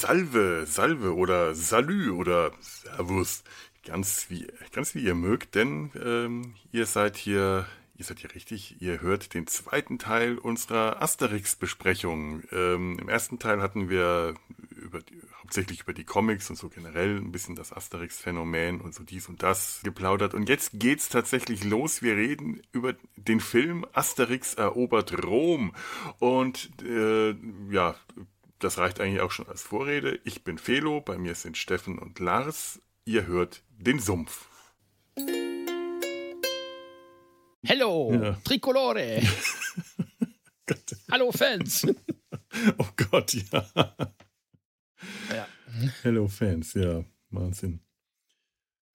Salve, Salve oder Salü oder Servus. Ganz wie, ganz wie ihr mögt, denn ähm, ihr seid hier, ihr seid hier richtig, ihr hört den zweiten Teil unserer Asterix-Besprechung. Ähm, Im ersten Teil hatten wir über die, hauptsächlich über die Comics und so generell ein bisschen das Asterix-Phänomen und so dies und das geplaudert. Und jetzt geht's tatsächlich los. Wir reden über den Film Asterix erobert Rom. Und äh, ja, das reicht eigentlich auch schon als Vorrede. Ich bin Felo, bei mir sind Steffen und Lars. Ihr hört den Sumpf. Hello, ja. Tricolore. Hallo Fans. oh Gott, ja. ja. Hello Fans, ja, Wahnsinn.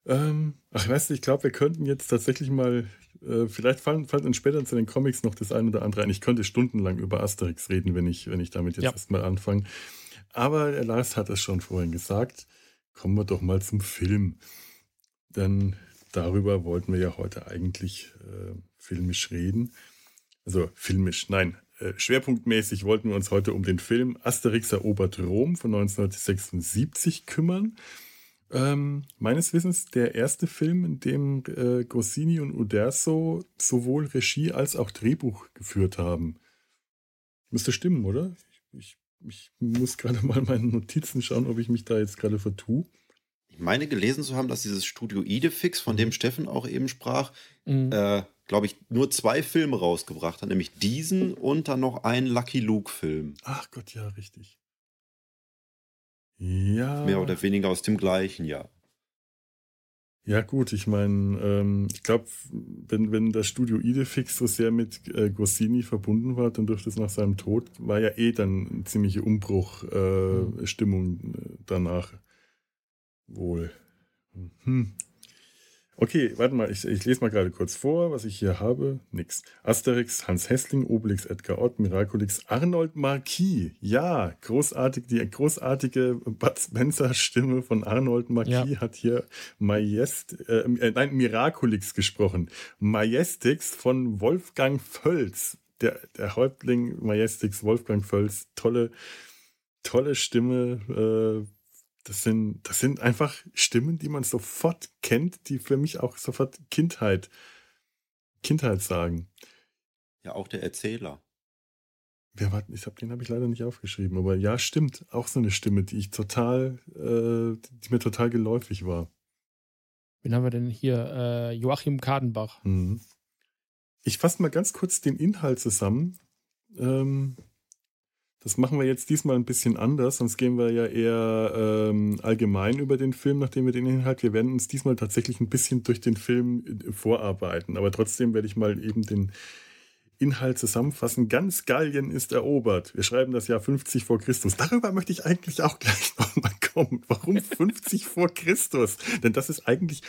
Ähm, ach, weißt du, ich glaube, wir könnten jetzt tatsächlich mal, äh, vielleicht fallen, fallen uns später zu den Comics noch das eine oder andere ein. Ich könnte stundenlang über Asterix reden, wenn ich, wenn ich damit jetzt ja. erstmal anfange. Aber Lars hat es schon vorhin gesagt. Kommen wir doch mal zum Film. Denn darüber wollten wir ja heute eigentlich äh, filmisch reden. Also filmisch, nein, äh, schwerpunktmäßig wollten wir uns heute um den Film Asterix erobert Rom von 1976 kümmern. Ähm, meines Wissens der erste Film, in dem äh, Goscinny und Uderzo sowohl Regie als auch Drehbuch geführt haben. Müsste stimmen, oder? Ich, ich, ich muss gerade mal meine Notizen schauen, ob ich mich da jetzt gerade vertue. Ich meine gelesen zu haben, dass dieses Studio Idefix, von dem Steffen auch eben sprach, mhm. äh, glaube ich, nur zwei Filme rausgebracht hat, nämlich diesen und dann noch einen Lucky Luke-Film. Ach Gott, ja, richtig. Ja. Mehr oder weniger aus dem gleichen Jahr. Ja, gut, ich meine, ähm, ich glaube, wenn, wenn das Studio Idefix so sehr mit äh, Goscinny verbunden war, dann dürfte es nach seinem Tod, war ja eh dann eine ziemliche Umbruchstimmung äh, mhm. danach wohl. Hm. Okay, warte mal, ich, ich, lese mal gerade kurz vor, was ich hier habe. Nix. Asterix, Hans Hessling, Obelix, Edgar Ott, Miraculix, Arnold Marquis. Ja, großartig, die großartige Bud Spencer Stimme von Arnold Marquis ja. hat hier Majest, äh, äh, nein, Miraculix gesprochen. Majestix von Wolfgang Völz. Der, der Häuptling Majestix Wolfgang Völz. Tolle, tolle Stimme, äh, das sind, das sind einfach Stimmen, die man sofort kennt, die für mich auch sofort Kindheit, Kindheit sagen. Ja, auch der Erzähler. Wer war, ich hab, den habe ich leider nicht aufgeschrieben, aber ja, stimmt. Auch so eine Stimme, die ich total, äh, die mir total geläufig war. Wen haben wir denn hier? Äh, Joachim Kadenbach. Mhm. Ich fasse mal ganz kurz den Inhalt zusammen. Ähm, das machen wir jetzt diesmal ein bisschen anders, sonst gehen wir ja eher ähm, allgemein über den Film, nachdem wir den Inhalt. Wir werden uns diesmal tatsächlich ein bisschen durch den Film äh, vorarbeiten, aber trotzdem werde ich mal eben den Inhalt zusammenfassen. Ganz Gallien ist erobert. Wir schreiben das Jahr 50 vor Christus. Darüber möchte ich eigentlich auch gleich nochmal kommen. Warum 50 vor Christus? Denn das ist eigentlich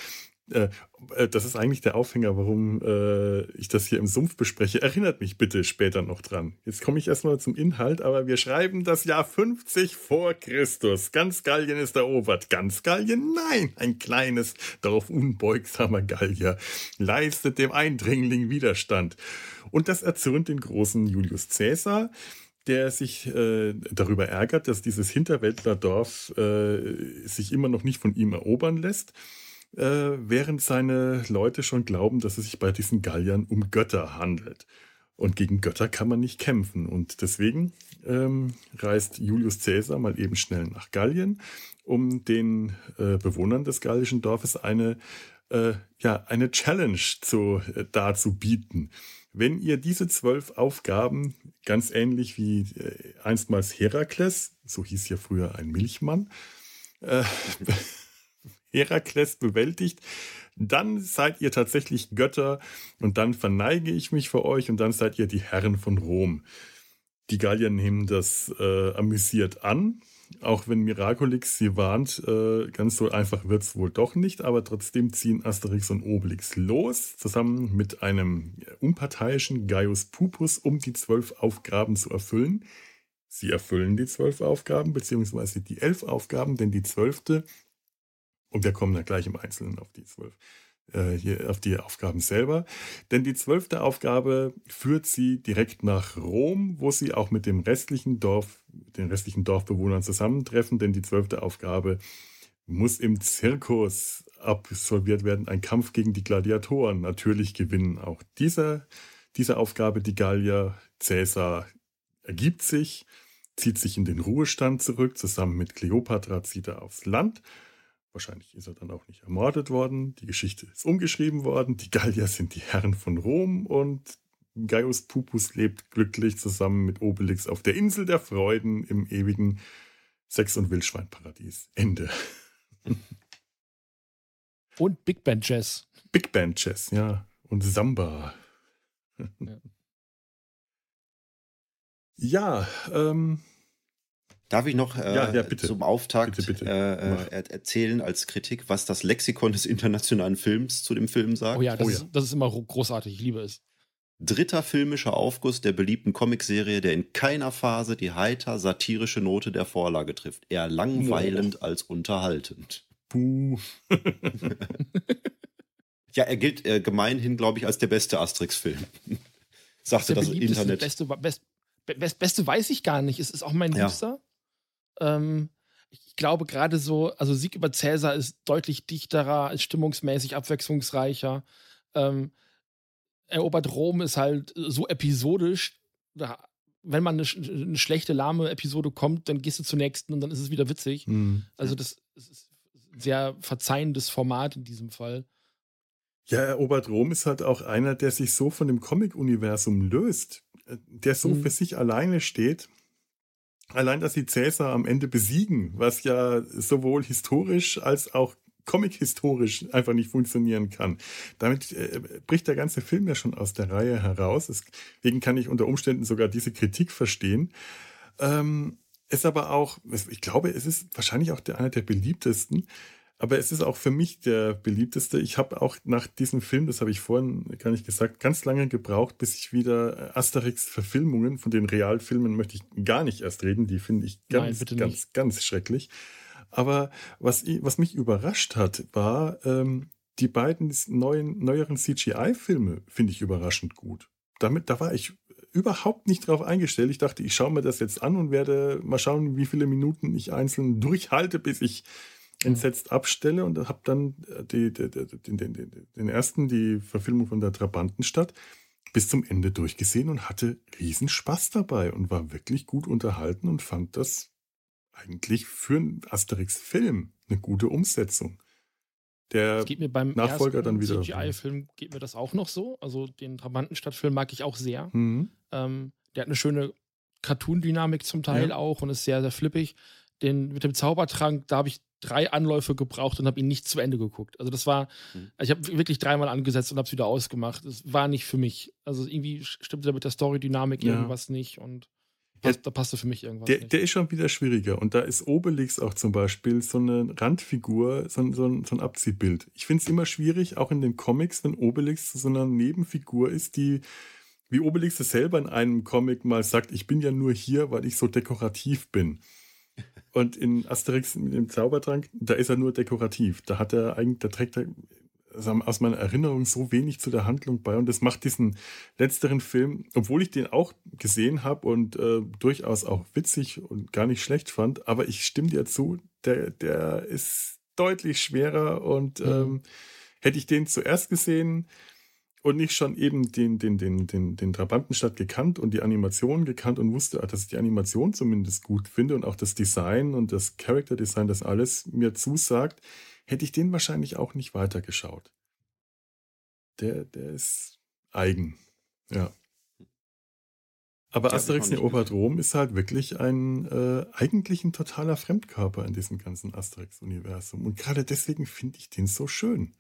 das ist eigentlich der Aufhänger, warum äh, ich das hier im Sumpf bespreche. Erinnert mich bitte später noch dran. Jetzt komme ich erstmal zum Inhalt, aber wir schreiben das Jahr 50 vor Christus. Ganz Gallien ist erobert. Ganz Gallien? Nein! Ein kleines, darauf unbeugsamer Gallier leistet dem Eindringling Widerstand. Und das erzürnt den großen Julius Caesar der sich äh, darüber ärgert, dass dieses Hinterwäldlerdorf äh, sich immer noch nicht von ihm erobern lässt äh, während seine Leute schon glauben, dass es sich bei diesen Galliern um Götter handelt. Und gegen Götter kann man nicht kämpfen. Und deswegen ähm, reist Julius Caesar mal eben schnell nach Gallien, um den äh, Bewohnern des gallischen Dorfes eine, äh, ja, eine Challenge zu, äh, darzubieten. Wenn ihr diese zwölf Aufgaben, ganz ähnlich wie äh, einstmals Herakles, so hieß ja früher ein Milchmann, äh, Herakles bewältigt, dann seid ihr tatsächlich Götter und dann verneige ich mich vor euch und dann seid ihr die Herren von Rom. Die Gallier nehmen das äh, amüsiert an, auch wenn Miraculix sie warnt, äh, ganz so einfach wird es wohl doch nicht, aber trotzdem ziehen Asterix und Obelix los, zusammen mit einem unparteiischen Gaius Pupus, um die zwölf Aufgaben zu erfüllen. Sie erfüllen die zwölf Aufgaben, beziehungsweise die elf Aufgaben, denn die zwölfte und wir kommen dann gleich im Einzelnen auf die zwölf. äh, auf die Aufgaben selber. Denn die zwölfte Aufgabe führt sie direkt nach Rom, wo sie auch mit dem restlichen Dorf, den restlichen Dorfbewohnern zusammentreffen. Denn die zwölfte Aufgabe muss im Zirkus absolviert werden. Ein Kampf gegen die Gladiatoren. Natürlich gewinnen auch dieser, diese Aufgabe die Gallier. Cäsar ergibt sich, zieht sich in den Ruhestand zurück. Zusammen mit Kleopatra zieht er aufs Land. Wahrscheinlich ist er dann auch nicht ermordet worden. Die Geschichte ist umgeschrieben worden. Die Gallier sind die Herren von Rom und Gaius Pupus lebt glücklich zusammen mit Obelix auf der Insel der Freuden im ewigen Sex- und Wildschweinparadies. Ende. Und Big Band Jazz. Big Band Jazz, ja. Und Samba. Ja, ja ähm, Darf ich noch äh, ja, ja, zum Auftakt bitte, bitte. Äh, äh erzählen als Kritik, was das Lexikon des internationalen Films zu dem Film sagt? Oh ja, das, oh ja. Ist, das ist immer großartig, ich liebe es. Dritter filmischer Aufguss der beliebten Comicserie, der in keiner Phase die heiter satirische Note der Vorlage trifft. Eher langweilend oh. als unterhaltend. Puh. ja, er gilt äh, gemeinhin, glaube ich, als der beste Asterix-Film. Sagte das Internet. Beste, best, best, beste weiß ich gar nicht. Es ist auch mein ja. Liebster. Ähm, ich glaube gerade so, also Sieg über Cäsar ist deutlich dichterer, ist stimmungsmäßig abwechslungsreicher. Ähm, Erobert Rom ist halt so episodisch. Da, wenn man eine, eine, schlechte, lahme Episode kommt, dann gehst du zur nächsten und dann ist es wieder witzig. Mhm. Also das, das ist ein sehr verzeihendes Format in diesem Fall. Ja, Erobert Rom ist halt auch einer, der sich so von dem Comic-Universum löst, äh, der so mhm. für sich alleine steht Allein, dass sie Cäsar am Ende besiegen, was ja sowohl historisch als auch comic-historisch einfach nicht funktionieren kann. Damit äh, bricht der ganze Film ja schon aus der Reihe heraus. Deswegen kann ich unter Umständen sogar diese Kritik verstehen. Ähm, ist aber auch, ich glaube, es ist wahrscheinlich auch der, einer der beliebtesten. Aber es ist auch für mich der beliebteste. Ich habe auch nach diesem Film, das habe ich vorhin gar nicht gesagt, ganz lange gebraucht, bis ich wieder Asterix-Verfilmungen von den Realfilmen möchte ich gar nicht erst reden. Die finde ich ganz, Nein, ganz, nicht. ganz schrecklich. Aber was, was mich überrascht hat, war ähm, die beiden neuen, neueren CGI-Filme finde ich überraschend gut. Damit, da war ich überhaupt nicht drauf eingestellt. Ich dachte, ich schaue mir das jetzt an und werde mal schauen, wie viele Minuten ich einzeln durchhalte, bis ich entsetzt abstelle und habe dann äh, die, die, die, den, den ersten, die Verfilmung von der Trabantenstadt, bis zum Ende durchgesehen und hatte riesen Spaß dabei und war wirklich gut unterhalten und fand das eigentlich für einen Asterix-Film eine gute Umsetzung. Der geht mir beim Nachfolger dann wieder. CGI-Film geht mir das auch noch so. Also den Trabantenstadt-Film mag ich auch sehr. Mhm. Ähm, der hat eine schöne Cartoon-Dynamik zum Teil ja. auch und ist sehr, sehr flippig. Den mit dem Zaubertrank, da habe ich drei Anläufe gebraucht und habe ihn nicht zu Ende geguckt. Also das war, mhm. ich habe wirklich dreimal angesetzt und habe es wieder ausgemacht. Das war nicht für mich. Also irgendwie stimmte da mit der Story-Dynamik ja. irgendwas nicht und passt, da passte für mich irgendwas der, nicht. Der ist schon wieder schwieriger und da ist Obelix auch zum Beispiel so eine Randfigur, so, so, ein, so ein Abziehbild. Ich finde es immer schwierig, auch in den Comics, wenn Obelix so eine Nebenfigur ist, die wie Obelix es selber in einem Comic mal sagt, ich bin ja nur hier, weil ich so dekorativ bin. Und in Asterix mit dem Zaubertrank, da ist er nur dekorativ. Da hat er eigentlich, da trägt er aus meiner Erinnerung so wenig zu der Handlung bei. Und das macht diesen letzteren Film, obwohl ich den auch gesehen habe und äh, durchaus auch witzig und gar nicht schlecht fand, aber ich stimme dir zu, der, der ist deutlich schwerer und mhm. ähm, hätte ich den zuerst gesehen, und nicht schon eben den, den, den, den, den Trabantenstadt gekannt und die Animation gekannt und wusste, dass ich die Animation zumindest gut finde und auch das Design und das Character Design, das alles mir zusagt, hätte ich den wahrscheinlich auch nicht weitergeschaut. Der, der ist eigen. Ja. Aber Asterix erobert Rom ist halt wirklich ein äh, eigentlich ein totaler Fremdkörper in diesem ganzen Asterix-Universum. Und gerade deswegen finde ich den so schön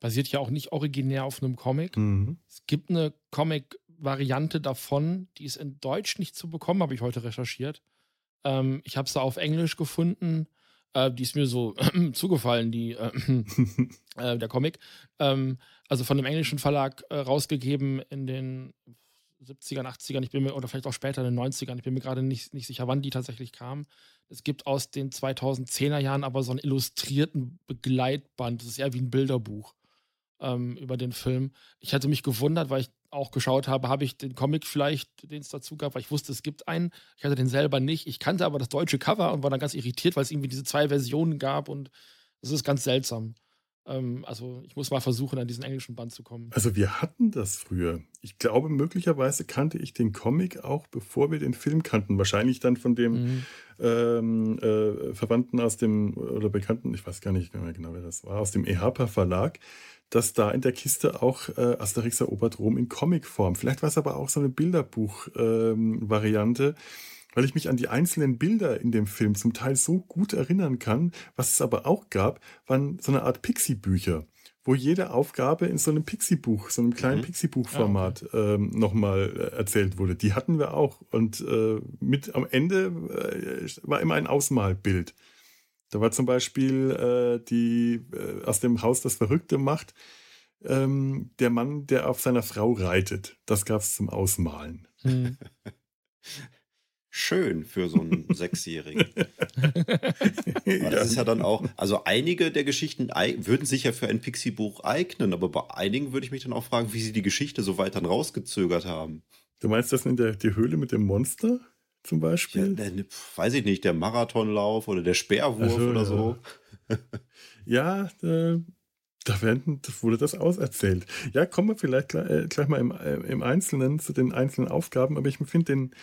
basiert ja auch nicht originär auf einem Comic. Mhm. Es gibt eine Comic-Variante davon, die ist in Deutsch nicht zu bekommen, habe ich heute recherchiert. Ähm, ich habe es da auf Englisch gefunden. Äh, die ist mir so zugefallen, die, äh, äh, der Comic. Ähm, also von dem englischen Verlag äh, rausgegeben in den 70ern, 80ern, ich bin mir, oder vielleicht auch später in den 90ern, ich bin mir gerade nicht, nicht sicher, wann die tatsächlich kamen. Es gibt aus den 2010er Jahren aber so einen illustrierten Begleitband, das ist eher wie ein Bilderbuch ähm, über den Film. Ich hatte mich gewundert, weil ich auch geschaut habe, habe ich den Comic vielleicht, den es dazu gab, weil ich wusste, es gibt einen. Ich hatte den selber nicht. Ich kannte aber das deutsche Cover und war dann ganz irritiert, weil es irgendwie diese zwei Versionen gab und das ist ganz seltsam. Ähm, also ich muss mal versuchen, an diesen englischen Band zu kommen. Also wir hatten das früher. Ich glaube, möglicherweise kannte ich den Comic auch, bevor wir den Film kannten. Wahrscheinlich dann von dem mhm. ähm, äh, Verwandten aus dem, oder Bekannten, ich weiß gar nicht mehr genau, wer das war, aus dem EHPA Verlag dass da in der Kiste auch äh, Asterix erobert Rom in Comicform. Vielleicht war es aber auch so eine Bilderbuch-Variante, ähm, weil ich mich an die einzelnen Bilder in dem Film zum Teil so gut erinnern kann. Was es aber auch gab, waren so eine Art Pixie-Bücher, wo jede Aufgabe in so einem Pixie-Buch, so einem kleinen mhm. Pixie-Buch-Format ah, okay. ähm, nochmal äh, erzählt wurde. Die hatten wir auch. Und äh, mit am Ende äh, war immer ein Ausmalbild. Da war zum Beispiel äh, die äh, aus dem Haus das Verrückte macht, ähm, der Mann, der auf seiner Frau reitet. Das gab es zum Ausmalen. Hm. Schön für so einen Sechsjährigen. aber das ist ja dann auch, also einige der Geschichten würden sich ja für ein Pixie-Buch eignen, aber bei einigen würde ich mich dann auch fragen, wie sie die Geschichte so weit dann rausgezögert haben. Du meinst das in der die Höhle mit dem Monster? zum Beispiel? Ja, der, weiß ich nicht, der Marathonlauf oder der Speerwurf also, oder so. ja, äh, da werden, wurde das auserzählt. Ja, kommen wir vielleicht gleich, äh, gleich mal im, äh, im, Einzelnen zu den einzelnen Aufgaben, aber ich finde den,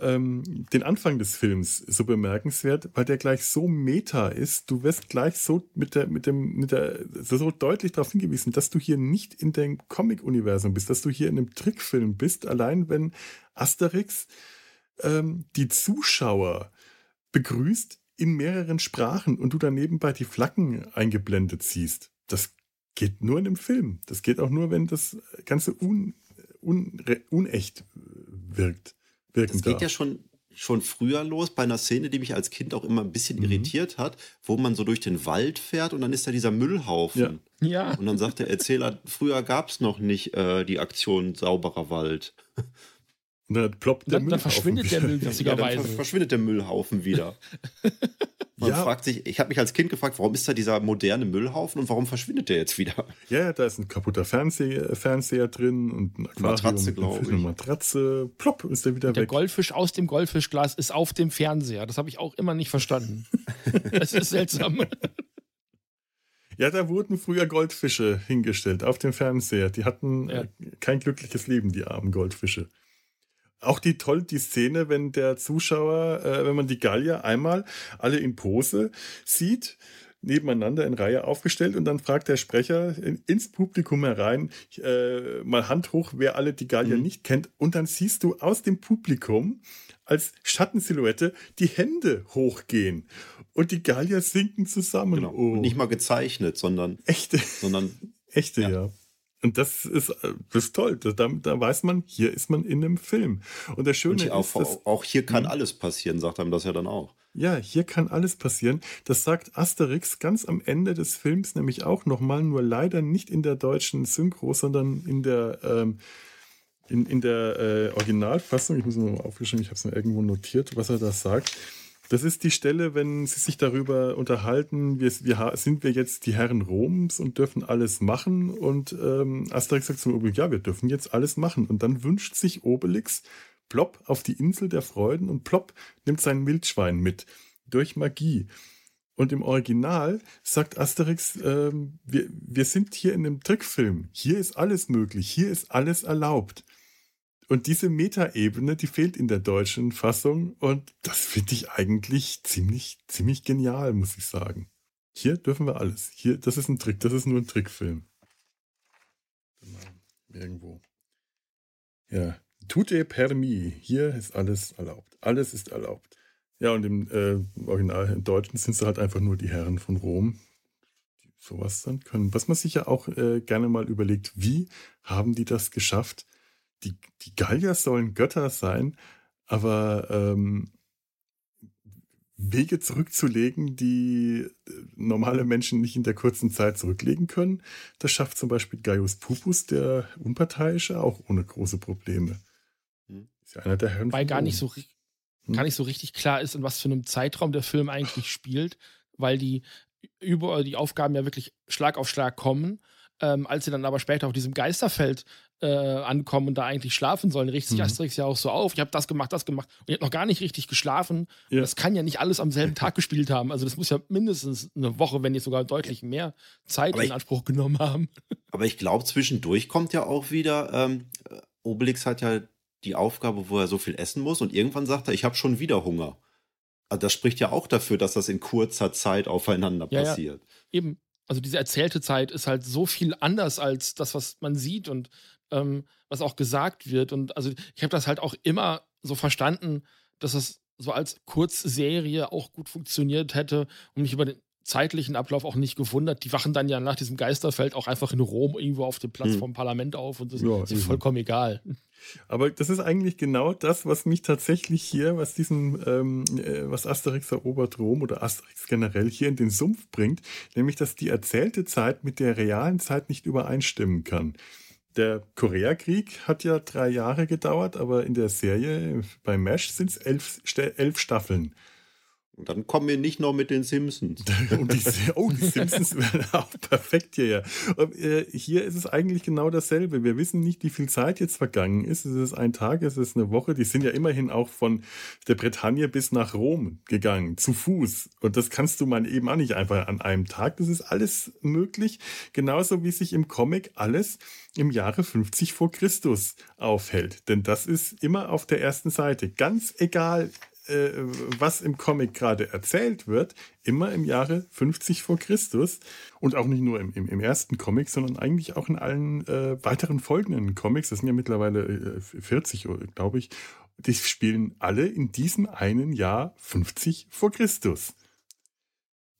ähm, den Anfang des Films so bemerkenswert, weil der gleich so meta ist. Du wirst gleich so mit der, mit dem, mit der, so deutlich darauf hingewiesen, dass du hier nicht in dem Comic-Universum bist, dass du hier in einem Trickfilm bist, allein wenn Asterix ähm, die Zuschauer begrüßt in mehreren Sprachen und du daneben bei die Flaggen eingeblendet siehst. Das geht nur in dem Film. Das geht auch nur, wenn das Ganze un, un, unecht wirkt. Das geht darf. ja schon, schon früher los bei einer Szene, die mich als Kind auch immer ein bisschen mhm. irritiert hat, wo man so durch den Wald fährt und dann ist da dieser Müllhaufen. Ja. ja. Und dann sagt der Erzähler, früher gab es noch nicht äh, die Aktion sauberer Wald. Und dann ploppt der dann, Müllhaufen. Dann verschwindet der Müll witzigerweise. Ja, dann verschwindet der Müllhaufen wieder. Man ja. fragt sich, ich habe mich als Kind gefragt, warum ist da dieser moderne Müllhaufen und warum verschwindet der jetzt wieder? Ja, da ist ein kaputter Fernseher, Fernseher drin und ein Aquarium Matratze, glaube ich. Eine Matratze, plopp, ist der wieder und weg. Der Goldfisch aus dem Goldfischglas ist auf dem Fernseher. Das habe ich auch immer nicht verstanden. das ist seltsam. Ja, da wurden früher Goldfische hingestellt auf dem Fernseher. Die hatten ja. kein glückliches Leben, die armen Goldfische. Auch die toll die Szene, wenn der Zuschauer, äh, wenn man die Gallier einmal alle in Pose sieht, nebeneinander in Reihe aufgestellt und dann fragt der Sprecher in, ins Publikum herein, äh, mal Hand hoch, wer alle die Gallier mhm. nicht kennt. Und dann siehst du aus dem Publikum als Schattensilhouette die Hände hochgehen. Und die Gallier sinken zusammen. Genau. Oh. nicht mal gezeichnet, sondern echte. Sondern echte, ja. ja. Und das ist, das ist toll. Da, da weiß man, hier ist man in einem Film. Und das Schöne und auch, ist, dass, auch hier kann hm? alles passieren, sagt einem das ja dann auch. Ja, hier kann alles passieren. Das sagt Asterix ganz am Ende des Films nämlich auch nochmal, nur leider nicht in der deutschen Synchro, sondern in der, ähm, in, in der äh, Originalfassung. Ich muss mal aufgeschrieben, ich habe es mir irgendwo notiert, was er da sagt. Das ist die Stelle, wenn sie sich darüber unterhalten, wir, wir, sind wir jetzt die Herren Roms und dürfen alles machen? Und ähm, Asterix sagt zum Obelix, ja, wir dürfen jetzt alles machen. Und dann wünscht sich Obelix plopp auf die Insel der Freuden und plopp nimmt sein Wildschwein mit. Durch Magie. Und im Original sagt Asterix, ähm, wir, wir sind hier in einem Trickfilm. Hier ist alles möglich. Hier ist alles erlaubt. Und diese Metaebene, die fehlt in der deutschen Fassung und das finde ich eigentlich ziemlich, ziemlich genial, muss ich sagen. Hier dürfen wir alles. Hier, das ist ein Trick, das ist nur ein Trickfilm. Irgendwo. Ja, tutte permis. Hier ist alles erlaubt. Alles ist erlaubt. Ja, und im äh, Original im Deutschen sind es halt einfach nur die Herren von Rom, die sowas dann können. Was man sich ja auch äh, gerne mal überlegt, wie haben die das geschafft, die, die Gallier sollen Götter sein, aber ähm, Wege zurückzulegen, die äh, normale Menschen nicht in der kurzen Zeit zurücklegen können. Das schafft zum Beispiel Gaius Pupus, der Unparteiische, auch ohne große Probleme. Hm. Ist ja einer der Herren Weil gar nicht, so, hm. gar nicht so richtig klar ist, in was für einem Zeitraum der Film eigentlich spielt, weil die über die Aufgaben ja wirklich Schlag auf Schlag kommen. Ähm, als sie dann aber später auf diesem Geisterfeld äh, ankommen und da eigentlich schlafen sollen, richtet sich mhm. Asterix ja auch so auf. Ich habe das gemacht, das gemacht und ich habe noch gar nicht richtig geschlafen. Ja. Das kann ja nicht alles am selben Tag gespielt haben. Also das muss ja mindestens eine Woche, wenn nicht sogar deutlich mehr Zeit aber in Anspruch ich, genommen haben. Aber ich glaube, zwischendurch kommt ja auch wieder, ähm, Obelix hat ja die Aufgabe, wo er so viel essen muss und irgendwann sagt er, ich habe schon wieder Hunger. Also das spricht ja auch dafür, dass das in kurzer Zeit aufeinander ja, passiert. Ja. Eben. Also diese erzählte Zeit ist halt so viel anders als das, was man sieht und ähm, was auch gesagt wird. Und also ich habe das halt auch immer so verstanden, dass es so als Kurzserie auch gut funktioniert hätte und mich über den zeitlichen Ablauf auch nicht gewundert. Die wachen dann ja nach diesem Geisterfeld auch einfach in Rom irgendwo auf dem Platz hm. vom Parlament auf und das ja, ist vollkommen egal. Aber das ist eigentlich genau das, was mich tatsächlich hier, was diesen, ähm, äh, was Asterix erobert Rom oder Asterix generell hier in den Sumpf bringt, nämlich, dass die erzählte Zeit mit der realen Zeit nicht übereinstimmen kann. Der Koreakrieg hat ja drei Jahre gedauert, aber in der Serie bei MASH sind es elf, elf Staffeln. Und dann kommen wir nicht noch mit den Simpsons. die, oh, die Simpsons wären auch perfekt hierher. Äh, hier ist es eigentlich genau dasselbe. Wir wissen nicht, wie viel Zeit jetzt vergangen ist. Ist es ein Tag, ist es eine Woche? Die sind ja immerhin auch von der Bretagne bis nach Rom gegangen, zu Fuß. Und das kannst du mal eben auch nicht einfach an einem Tag. Das ist alles möglich. Genauso wie sich im Comic alles im Jahre 50 vor Christus aufhält. Denn das ist immer auf der ersten Seite. Ganz egal, äh, was im Comic gerade erzählt wird, immer im Jahre 50 vor Christus. Und auch nicht nur im, im, im ersten Comic, sondern eigentlich auch in allen äh, weiteren folgenden Comics. Das sind ja mittlerweile äh, 40, glaube ich. Die spielen alle in diesem einen Jahr 50 vor Christus.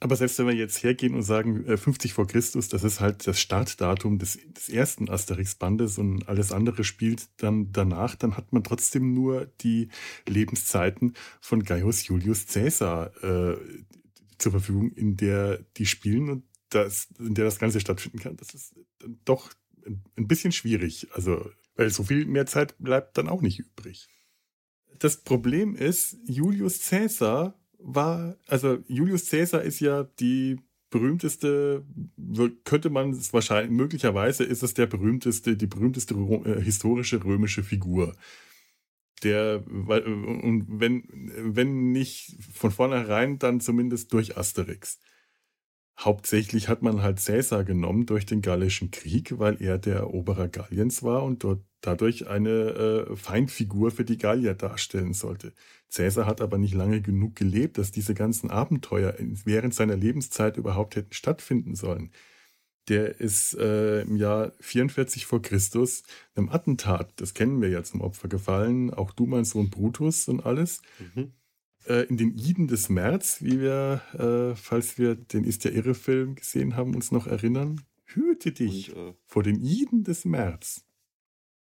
Aber selbst wenn wir jetzt hergehen und sagen, 50 äh, vor Christus, das ist halt das Startdatum des, des ersten Asterix-Bandes und alles andere spielt dann danach, dann hat man trotzdem nur die Lebenszeiten von Gaius Julius Caesar äh, zur Verfügung, in der die spielen und das, in der das Ganze stattfinden kann. Das ist doch ein bisschen schwierig. Also, weil so viel mehr Zeit bleibt dann auch nicht übrig. Das Problem ist, Julius Caesar war, also Julius Caesar ist ja die berühmteste, könnte man es wahrscheinlich, möglicherweise ist es der berühmteste, die berühmteste äh, historische römische Figur. Der, und wenn, wenn nicht von vornherein, dann zumindest durch Asterix. Hauptsächlich hat man halt Caesar genommen durch den Gallischen Krieg, weil er der Eroberer Galliens war und dort dadurch eine äh, Feindfigur für die Gallier darstellen sollte. Caesar hat aber nicht lange genug gelebt, dass diese ganzen Abenteuer während seiner Lebenszeit überhaupt hätten stattfinden sollen. Der ist äh, im Jahr 44 vor Christus einem Attentat, das kennen wir ja zum Opfer gefallen, auch du, mein Sohn Brutus und alles. Mhm. Äh, in den Iden des März, wie wir, äh, falls wir den Ist ja irre Film gesehen haben, uns noch erinnern. Hüte dich und, äh, vor den Iden des März.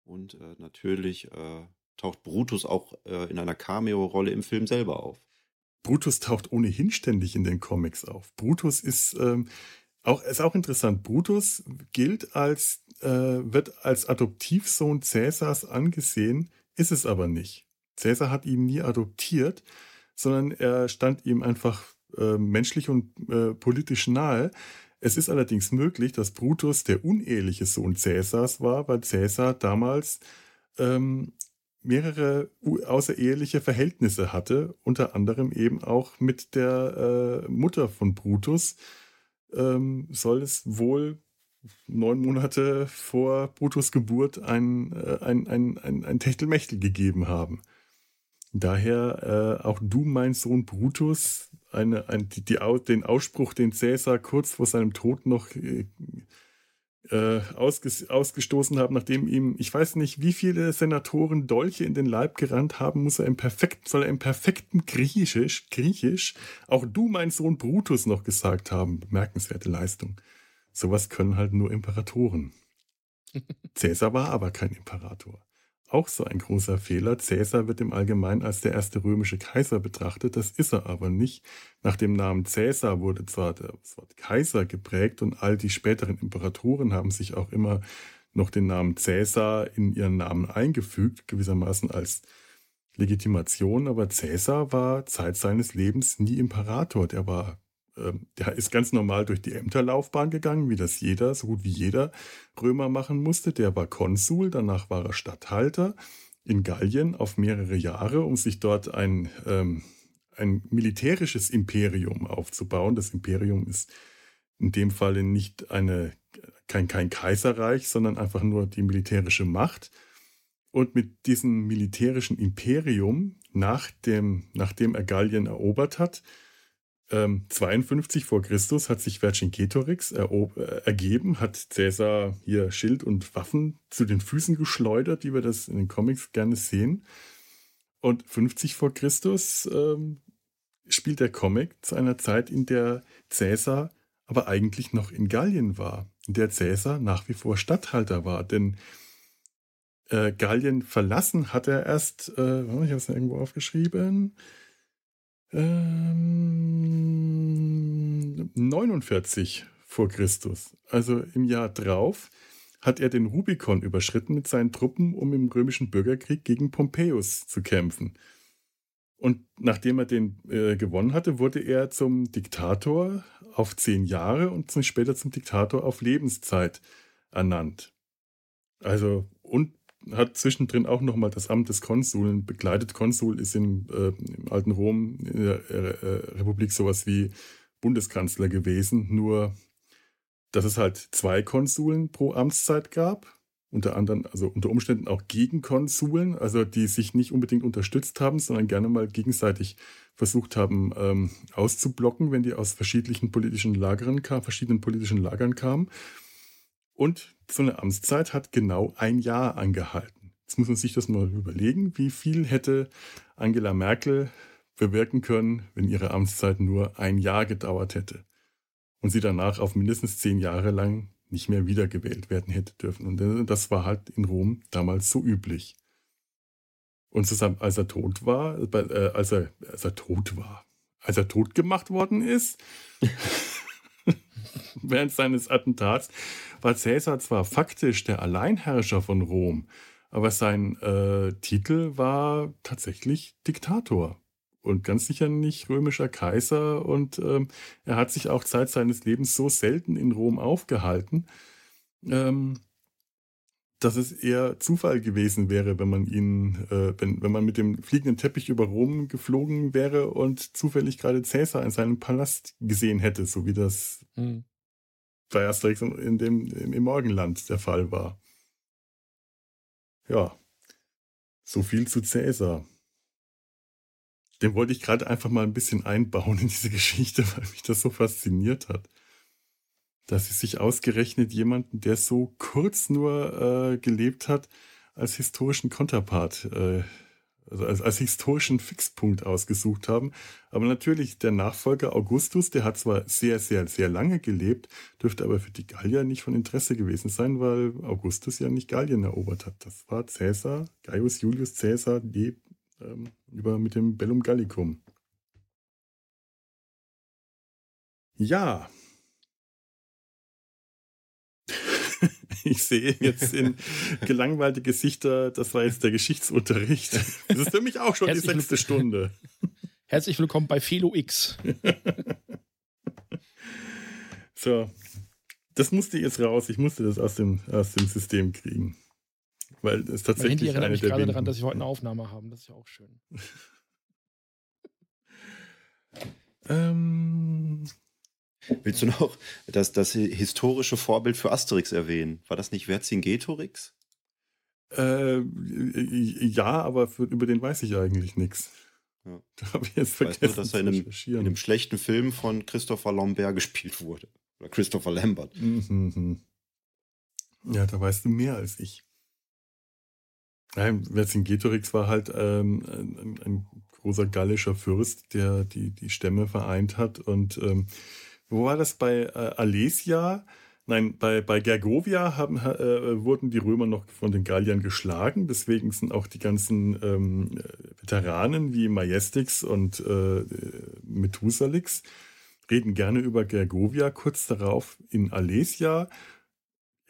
Und äh, natürlich äh, taucht Brutus auch äh, in einer Cameo-Rolle im Film selber auf. Brutus taucht ohnehin ständig in den Comics auf. Brutus ist ähm, auch, ist auch interessant. Brutus gilt als, äh, wird als Adoptivsohn Cäsars angesehen, ist es aber nicht. Cäsar hat ihn nie adoptiert, sondern er stand ihm einfach äh, menschlich und äh, politisch nahe. Es ist allerdings möglich, dass Brutus der uneheliche Sohn Cäsars war, weil Cäsar damals ähm, mehrere außereheliche Verhältnisse hatte, unter anderem eben auch mit der äh, Mutter von Brutus, ähm, soll es wohl neun Monate vor Brutus Geburt ein, äh, ein, ein, ein, ein Techtelmechtel gegeben haben. Daher äh, auch du, mein Sohn Brutus, eine, ein, die, die, den Ausspruch, den Cäsar kurz vor seinem Tod noch äh, äh, ausges ausgestoßen haben, nachdem ihm, ich weiß nicht, wie viele Senatoren Dolche in den Leib gerannt haben, muss er im perfekten, soll er im perfekten Griechisch, Griechisch, auch du, mein Sohn Brutus, noch gesagt haben. Bemerkenswerte Leistung. Sowas können halt nur Imperatoren. Cäsar war aber kein Imperator. Auch so ein großer Fehler. Cäsar wird im Allgemeinen als der erste römische Kaiser betrachtet, das ist er aber nicht. Nach dem Namen Cäsar wurde zwar das Wort Kaiser geprägt und all die späteren Imperatoren haben sich auch immer noch den Namen Cäsar in ihren Namen eingefügt, gewissermaßen als Legitimation. Aber Cäsar war Zeit seines Lebens nie Imperator. Der war, der ist ganz normal durch die Ämterlaufbahn gegangen, wie das jeder, so gut wie jeder Römer machen musste. Der war Konsul, danach war er Statthalter in Gallien auf mehrere Jahre, um sich dort ein, ähm, ein militärisches Imperium aufzubauen. Das Imperium ist in dem Falle nicht eine, kein, kein Kaiserreich, sondern einfach nur die militärische Macht. Und mit diesem militärischen Imperium, nach dem, nachdem er Gallien erobert hat, ähm, 52 vor Christus hat sich Vercingetorix äh, ergeben, hat Caesar hier Schild und Waffen zu den Füßen geschleudert, wie wir das in den Comics gerne sehen. Und 50 vor Christus ähm, spielt der Comic zu einer Zeit, in der Caesar aber eigentlich noch in Gallien war, in der Caesar nach wie vor Statthalter war. Denn äh, Gallien verlassen hat er erst, äh, ich habe es irgendwo aufgeschrieben, ähm, 49 vor Christus, also im Jahr drauf, hat er den Rubikon überschritten mit seinen Truppen, um im römischen Bürgerkrieg gegen Pompeius zu kämpfen. Und nachdem er den äh, gewonnen hatte, wurde er zum Diktator auf zehn Jahre und später zum Diktator auf Lebenszeit ernannt. Also, und hat zwischendrin auch nochmal das Amt des Konsuln begleitet. Konsul ist im, äh, im alten Rom in der äh, Republik sowas wie Bundeskanzler gewesen, nur dass es halt zwei Konsuln pro Amtszeit gab unter anderem, also unter Umständen auch Gegenkonsuln, also die sich nicht unbedingt unterstützt haben, sondern gerne mal gegenseitig versucht haben ähm, auszublocken, wenn die aus verschiedenen politischen Lagern kamen, verschiedenen politischen Lagern kamen. Und so eine Amtszeit hat genau ein Jahr angehalten. Jetzt muss man sich das mal überlegen, wie viel hätte Angela Merkel bewirken können, wenn ihre Amtszeit nur ein Jahr gedauert hätte und sie danach auf mindestens zehn Jahre lang nicht mehr wiedergewählt werden hätte dürfen. Und das war halt in Rom damals so üblich. Und zusammen, als er tot war, äh, als, er, als er tot war, als er tot gemacht worden ist, während seines Attentats, war Caesar zwar faktisch der Alleinherrscher von Rom, aber sein äh, Titel war tatsächlich Diktator und ganz sicher nicht römischer Kaiser. Und ähm, er hat sich auch Zeit seines Lebens so selten in Rom aufgehalten, ähm, dass es eher Zufall gewesen wäre, wenn man ihn, äh, wenn, wenn man mit dem fliegenden Teppich über Rom geflogen wäre und zufällig gerade Cäsar in seinem Palast gesehen hätte, so wie das mhm. bei Asterix in dem, im Morgenland der Fall war. Ja, so viel zu Cäsar. Den wollte ich gerade einfach mal ein bisschen einbauen in diese Geschichte, weil mich das so fasziniert hat. Dass sie sich ausgerechnet jemanden, der so kurz nur äh, gelebt hat, als historischen Konterpart, äh, also als, als historischen Fixpunkt ausgesucht haben. Aber natürlich, der Nachfolger Augustus, der hat zwar sehr, sehr, sehr lange gelebt, dürfte aber für die Gallier nicht von Interesse gewesen sein, weil Augustus ja nicht Gallien erobert hat. Das war Caesar, Gaius Julius Caesar, die ähm, über, mit dem Bellum Gallicum. Ja. ich sehe jetzt in gelangweilte Gesichter, das war jetzt der Geschichtsunterricht. Das ist für mich auch schon Herzlich die sechste Stunde. Herzlich willkommen bei Philo X. so, das musste jetzt raus. Ich musste das aus dem, aus dem System kriegen. Weil es tatsächlich. Mein Handy erinnert mich gerade daran, dass wir heute eine Aufnahme haben. Das ist ja auch schön. ähm. Willst du noch das, das historische Vorbild für Asterix erwähnen? War das nicht Vercingetorix? Äh, ja, aber für, über den weiß ich eigentlich nichts. Ja. Da habe ich jetzt vergessen. Weißt du, dass er in einem, in einem, schlechten Film von Christopher Lambert gespielt wurde. Oder Christopher Lambert. Mhm. Ja, da weißt du mehr als ich. Nein, Vercingetorix war halt ähm, ein, ein, großer gallischer Fürst, der die, die Stämme vereint hat. Und ähm, wo war das bei äh, Alesia? Nein, bei, bei Gergovia haben, äh, wurden die Römer noch von den Galliern geschlagen. Deswegen sind auch die ganzen ähm, Veteranen wie Majestix und äh, Methusalix reden gerne über Gergovia. Kurz darauf in Alesia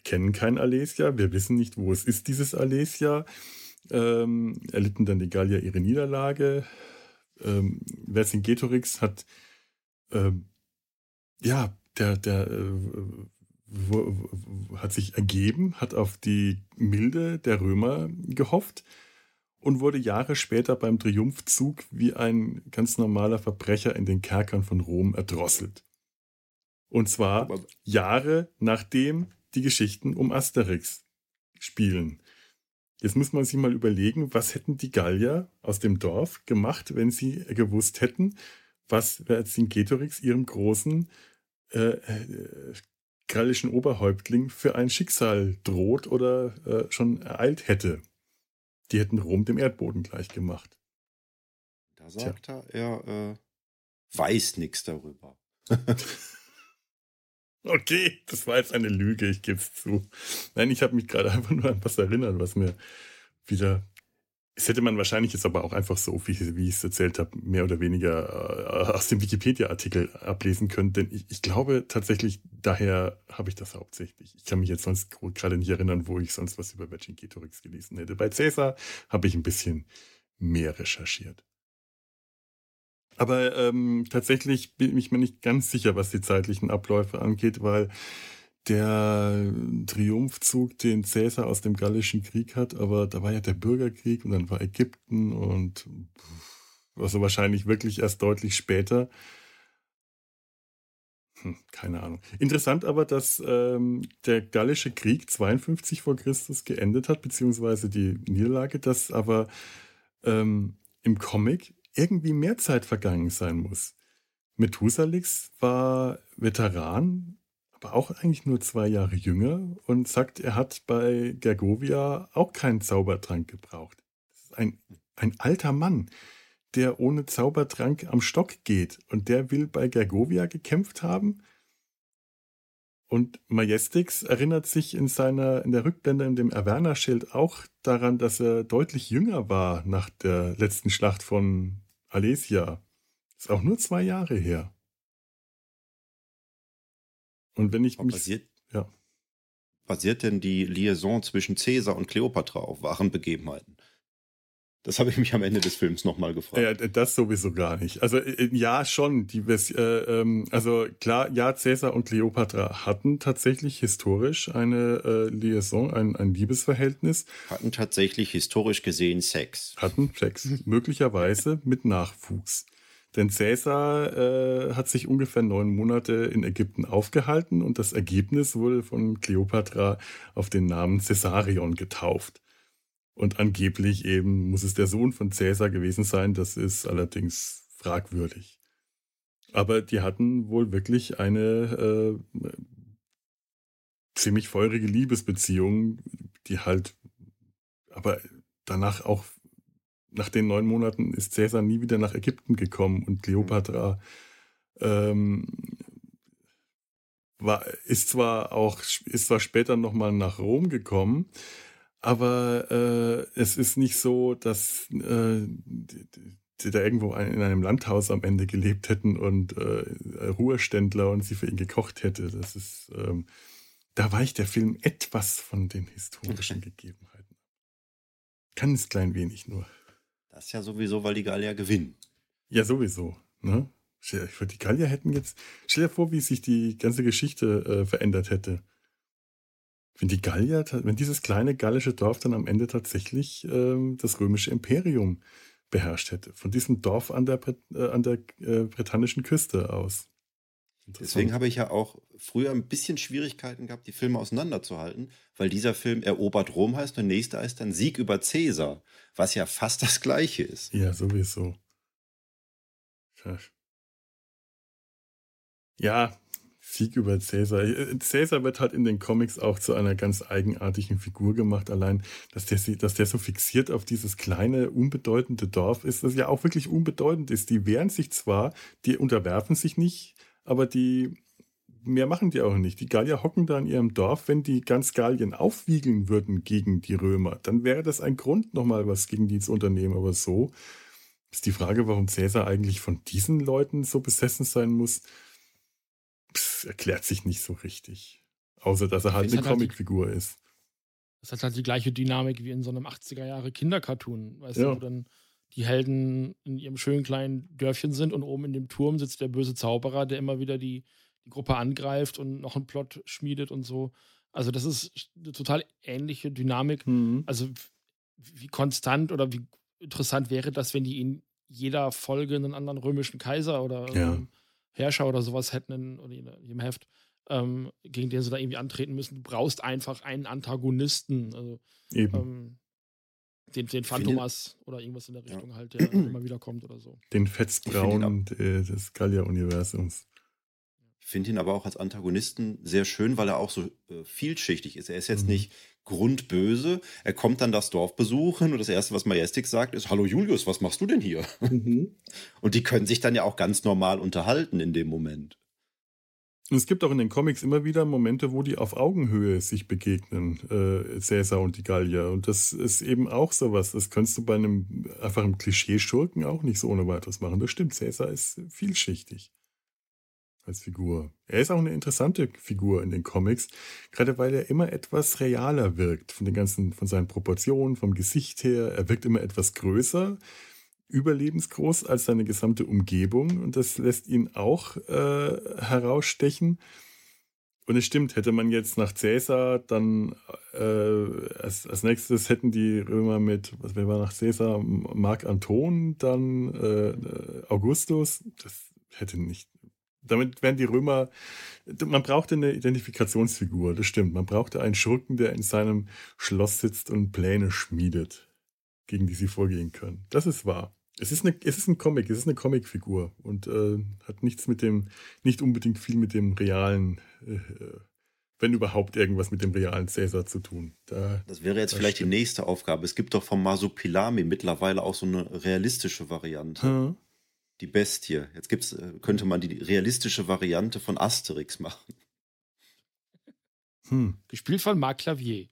kennen kein Alesia, wir wissen nicht, wo es ist, dieses Alesia. Ähm, erlitten dann die Gallier ihre Niederlage. Ähm, Vercingetorix hat, ähm, ja, der, der äh, hat sich ergeben, hat auf die Milde der Römer gehofft und wurde Jahre später beim Triumphzug wie ein ganz normaler Verbrecher in den Kerkern von Rom erdrosselt. Und zwar Jahre nachdem die Geschichten um Asterix spielen. Jetzt muss man sich mal überlegen, was hätten die Gallier aus dem Dorf gemacht, wenn sie gewusst hätten, was Vercingetorix ihrem großen äh, äh, gallischen Oberhäuptling für ein Schicksal droht oder äh, schon ereilt hätte. Die hätten Rom dem Erdboden gleich gemacht. Da sagt Tja. er, er äh, weiß nichts darüber. okay, das war jetzt eine Lüge, ich gebe es zu. Nein, ich habe mich gerade einfach nur an was erinnert, was mir wieder. Das hätte man wahrscheinlich jetzt aber auch einfach so, wie, wie ich es erzählt habe, mehr oder weniger äh, aus dem Wikipedia-Artikel ablesen können. Denn ich, ich glaube tatsächlich, daher habe ich das hauptsächlich. Ich kann mich jetzt sonst gerade nicht erinnern, wo ich sonst was über Vercingetorix gelesen hätte. Bei Caesar habe ich ein bisschen mehr recherchiert. Aber ähm, tatsächlich bin ich mir nicht ganz sicher, was die zeitlichen Abläufe angeht, weil der Triumphzug, den Cäsar aus dem Gallischen Krieg hat, aber da war ja der Bürgerkrieg und dann war Ägypten und also wahrscheinlich wirklich erst deutlich später. Hm, keine Ahnung. Interessant aber, dass ähm, der Gallische Krieg 52 vor Christus geendet hat, beziehungsweise die Niederlage, dass aber ähm, im Comic irgendwie mehr Zeit vergangen sein muss. Methusalix war Veteran, aber auch eigentlich nur zwei Jahre jünger und sagt, er hat bei Gergovia auch keinen Zaubertrank gebraucht. Das ist ein, ein alter Mann, der ohne Zaubertrank am Stock geht und der will bei Gergovia gekämpft haben. Und Majestix erinnert sich in seiner, in der Rückblende in dem Averna-Schild auch daran, dass er deutlich jünger war nach der letzten Schlacht von Alesia. Ist auch nur zwei Jahre her. Und wenn ich mich. Basiert, ja. basiert denn die Liaison zwischen Caesar und Kleopatra auf wahren Begebenheiten? Das habe ich mich am Ende des Films nochmal gefragt. Ja, das sowieso gar nicht. Also äh, ja, schon. Die, äh, ähm, also klar, ja, Caesar und Kleopatra hatten tatsächlich historisch eine äh, Liaison, ein, ein Liebesverhältnis. Hatten tatsächlich historisch gesehen Sex. Hatten Sex, möglicherweise mit Nachwuchs. Denn Caesar äh, hat sich ungefähr neun Monate in Ägypten aufgehalten und das Ergebnis wurde von Kleopatra auf den Namen Caesarion getauft. Und angeblich eben muss es der Sohn von Cäsar gewesen sein. Das ist allerdings fragwürdig. Aber die hatten wohl wirklich eine äh, ziemlich feurige Liebesbeziehung, die halt, aber danach auch, nach den neun Monaten ist Cäsar nie wieder nach Ägypten gekommen und Kleopatra ähm, war, ist zwar auch, ist zwar später nochmal nach Rom gekommen, aber äh, es ist nicht so, dass äh, die da irgendwo in einem Landhaus am Ende gelebt hätten und äh, Ruheständler und sie für ihn gekocht hätte. Das ist, ähm, da weicht der Film etwas von den historischen Gegebenheiten. Ganz klein wenig nur. Das ist ja sowieso, weil die Gallier gewinnen. Ja, sowieso. Ne? Die Gallier hätten jetzt, stell dir vor, wie sich die ganze Geschichte äh, verändert hätte wenn die Gallier, wenn dieses kleine gallische Dorf dann am Ende tatsächlich ähm, das römische Imperium beherrscht hätte, von diesem Dorf an der, äh, an der äh, britannischen Küste aus. Deswegen habe ich ja auch früher ein bisschen Schwierigkeiten gehabt, die Filme auseinanderzuhalten, weil dieser Film Erobert Rom heißt und der nächste heißt dann Sieg über Cäsar, was ja fast das gleiche ist. Ja, sowieso. Ja, Sieg über Cäsar. Äh, Cäsar wird halt in den Comics auch zu einer ganz eigenartigen Figur gemacht. Allein, dass der, dass der so fixiert auf dieses kleine, unbedeutende Dorf ist, das ja auch wirklich unbedeutend ist. Die wehren sich zwar, die unterwerfen sich nicht, aber die mehr machen die auch nicht. Die Gallier hocken da in ihrem Dorf. Wenn die ganz Gallien aufwiegeln würden gegen die Römer, dann wäre das ein Grund, nochmal was gegen die zu unternehmen. Aber so ist die Frage, warum Cäsar eigentlich von diesen Leuten so besessen sein muss pff, erklärt sich nicht so richtig. Außer, dass er halt eine Comicfigur halt ist. Das hat halt die gleiche Dynamik wie in so einem 80er Jahre Kindercartoon, weißt ja. du, wo dann die Helden in ihrem schönen kleinen Dörfchen sind und oben in dem Turm sitzt der böse Zauberer, der immer wieder die, die Gruppe angreift und noch einen Plot schmiedet und so. Also, das ist eine total ähnliche Dynamik. Mhm. Also, wie konstant oder wie interessant wäre das, wenn die in jeder Folge einen anderen römischen Kaiser oder ja. Herrscher oder sowas hätten in, oder in jedem Heft, ähm, gegen den sie da irgendwie antreten müssen. Du brauchst einfach einen Antagonisten. Also, Eben. Ähm, den, den Phantomas oder irgendwas in der Richtung ja. halt, der immer wieder kommt oder so. Den Fetzbraun des Gallia-Universums. Ich finde ihn aber auch als Antagonisten sehr schön, weil er auch so äh, vielschichtig ist. Er ist jetzt mhm. nicht grundböse. Er kommt dann das Dorf besuchen und das Erste, was Majestic sagt, ist, hallo Julius, was machst du denn hier? Mhm. Und die können sich dann ja auch ganz normal unterhalten in dem Moment. Es gibt auch in den Comics immer wieder Momente, wo die auf Augenhöhe sich begegnen, äh, Cäsar und die Gallier. Und das ist eben auch sowas. Das kannst du bei einem einfachen Klischeeschurken auch nicht so ohne weiteres machen. Das stimmt, Cäsar ist vielschichtig als Figur. Er ist auch eine interessante Figur in den Comics, gerade weil er immer etwas realer wirkt, von den ganzen, von seinen Proportionen, vom Gesicht her. Er wirkt immer etwas größer überlebensgroß als seine gesamte Umgebung und das lässt ihn auch äh, herausstechen. Und es stimmt, hätte man jetzt nach Caesar, dann äh, als, als nächstes hätten die Römer mit, was war nach Caesar, Mark Anton, dann äh, Augustus, das hätte nicht. Damit wären die Römer, man brauchte eine Identifikationsfigur, das stimmt. Man brauchte einen Schurken, der in seinem Schloss sitzt und Pläne schmiedet, gegen die sie vorgehen können. Das ist wahr. Es ist, eine, es ist ein Comic, es ist eine Comicfigur und äh, hat nichts mit dem, nicht unbedingt viel mit dem realen, äh, wenn überhaupt irgendwas mit dem realen Cäsar zu tun. Da, das wäre jetzt das vielleicht stimmt. die nächste Aufgabe. Es gibt doch vom Masupilami mittlerweile auch so eine realistische Variante. Hm. Die Bestie. Jetzt gibt's, äh, könnte man die realistische Variante von Asterix machen. Hm. Gespielt von Marc Clavier.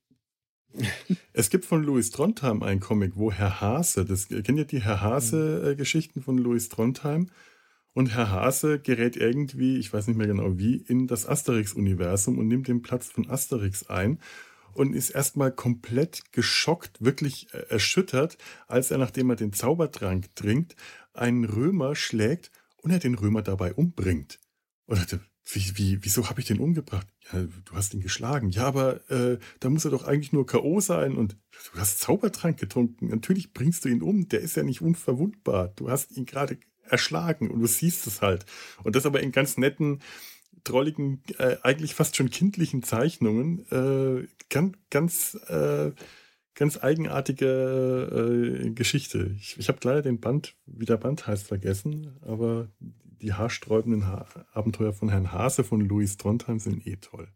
Es gibt von Louis Trondheim einen Comic, wo Herr Hase, das kennt ihr die Herr Hase-Geschichten von Louis Trondheim? Und Herr Hase gerät irgendwie, ich weiß nicht mehr genau wie, in das Asterix-Universum und nimmt den Platz von Asterix ein und ist erstmal komplett geschockt, wirklich äh, erschüttert, als er, nachdem er den Zaubertrank trinkt, einen Römer schlägt und er den Römer dabei umbringt. Und dachte, wie, wie, wieso habe ich den umgebracht? Ja, du hast ihn geschlagen. Ja, aber äh, da muss er doch eigentlich nur K.O. sein und du hast Zaubertrank getrunken. Natürlich bringst du ihn um. Der ist ja nicht unverwundbar. Du hast ihn gerade erschlagen und du siehst es halt. Und das aber in ganz netten, drolligen, äh, eigentlich fast schon kindlichen Zeichnungen. Äh, ganz, ganz, äh, ganz eigenartige äh, Geschichte. Ich, ich habe leider den Band, wie der Band heißt, vergessen, aber die haarsträubenden ha Abenteuer von Herrn Hase von Louis Trondheim sind eh toll.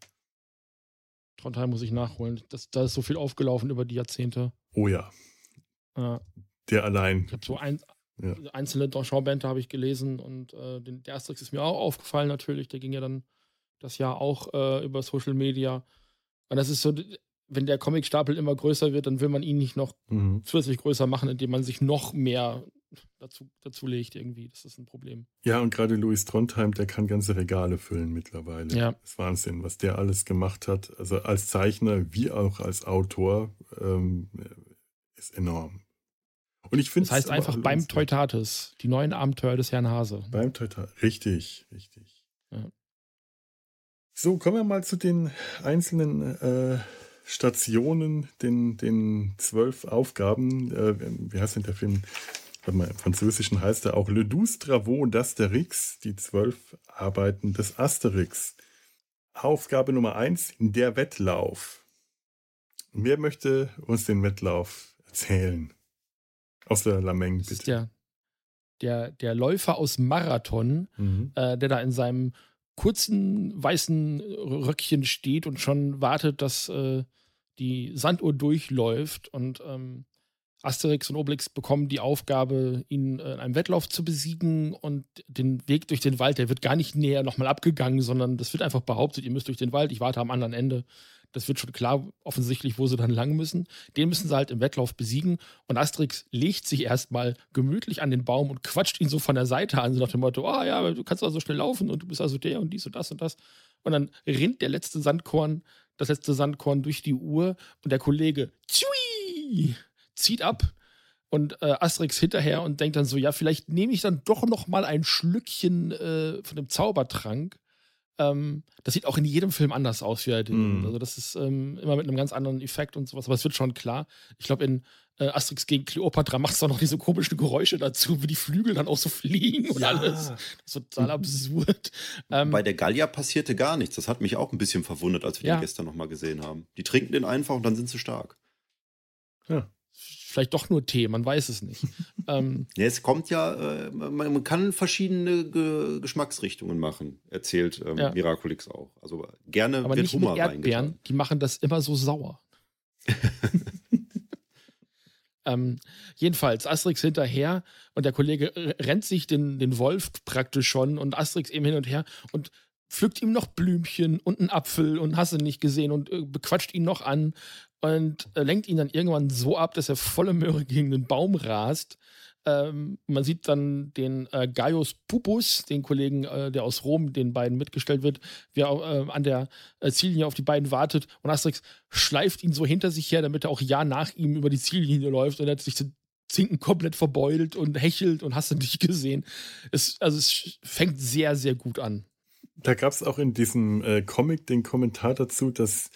Trondheim muss ich nachholen. Das, da ist so viel aufgelaufen über die Jahrzehnte. Oh ja. Äh, der allein. Ich habe so ein, ja. einzelne Donchon-Bände habe ich gelesen und äh, den, der Asterix ist mir auch aufgefallen natürlich. Der ging ja dann das Jahr auch äh, über Social Media. Und das ist so, wenn der Comicstapel immer größer wird, dann will man ihn nicht noch mhm. zusätzlich größer machen, indem man sich noch mehr dazu, dazu legt irgendwie. Das ist ein Problem. Ja, und gerade Louis Trondheim, der kann ganze Regale füllen mittlerweile. Ja. Das ist Wahnsinn, was der alles gemacht hat. Also als Zeichner wie auch als Autor ähm, ist enorm. Und ich finde Das heißt einfach beim Teutates, die neuen Abenteuer des Herrn Hase. Beim Teutates, richtig, richtig. Ja. So, kommen wir mal zu den einzelnen äh, Stationen, den, den zwölf Aufgaben. Äh, wie heißt denn der Film? Im Französischen heißt er auch Le douze Travaux d'Asterix, die zwölf Arbeiten des Asterix. Aufgabe Nummer eins, der Wettlauf. Wer möchte uns den Wettlauf erzählen? Aus der Lameng, bitte. Das ist der, der, der Läufer aus Marathon, mhm. äh, der da in seinem kurzen weißen Röckchen steht und schon wartet, dass äh, die Sanduhr durchläuft und ähm, Asterix und Obelix bekommen die Aufgabe, ihn äh, in einem Wettlauf zu besiegen und den Weg durch den Wald, der wird gar nicht näher nochmal abgegangen, sondern das wird einfach behauptet, ihr müsst durch den Wald, ich warte am anderen Ende. Das wird schon klar, offensichtlich, wo sie dann lang müssen. Den müssen sie halt im Wettlauf besiegen. Und Asterix legt sich erstmal gemütlich an den Baum und quatscht ihn so von der Seite an, so nach dem Motto: Ah oh, ja, du kannst also schnell laufen und du bist also der und dies und das und das. Und dann rinnt der letzte Sandkorn, das letzte Sandkorn durch die Uhr und der Kollege tsui, zieht ab und äh, Asterix hinterher und denkt dann so, ja, vielleicht nehme ich dann doch noch mal ein Schlückchen äh, von dem Zaubertrank. Ähm, das sieht auch in jedem Film anders aus. Wie mm. Also das ist ähm, immer mit einem ganz anderen Effekt und sowas, aber es wird schon klar. Ich glaube, in äh, Asterix gegen Cleopatra macht es auch noch diese komischen Geräusche dazu, wie die Flügel dann auch so fliegen und ja. alles. Das ist total absurd. Ähm, Bei der Gallia passierte gar nichts. Das hat mich auch ein bisschen verwundert, als wir ja. den gestern nochmal gesehen haben. Die trinken den einfach und dann sind sie stark. Ja vielleicht doch nur Tee, man weiß es nicht. ähm, ja, es kommt ja, äh, man, man, kann verschiedene Ge Geschmacksrichtungen machen, erzählt ähm, ja. Miraculix auch. Also gerne Aber wird nicht Hummer mit Erdbeeren, die machen das immer so sauer. Ähm, jedenfalls, Asterix hinterher und der Kollege rennt sich den, den Wolf praktisch schon und Asterix eben hin und her und pflückt ihm noch Blümchen und einen Apfel und hast ihn nicht gesehen und äh, bequatscht ihn noch an und äh, lenkt ihn dann irgendwann so ab, dass er volle Möhre gegen den Baum rast ähm, man sieht dann den äh, Gaius Pupus, den Kollegen, äh, der aus Rom den beiden mitgestellt wird, wie er äh, an der äh, Ziellinie auf die beiden wartet. Und Asterix schleift ihn so hinter sich her, damit er auch ja nach ihm über die Ziellinie läuft. Und er hat sich den Zinken komplett verbeult und hechelt und hast du nicht gesehen. Es, also es fängt sehr, sehr gut an. Da gab es auch in diesem äh, Comic den Kommentar dazu, dass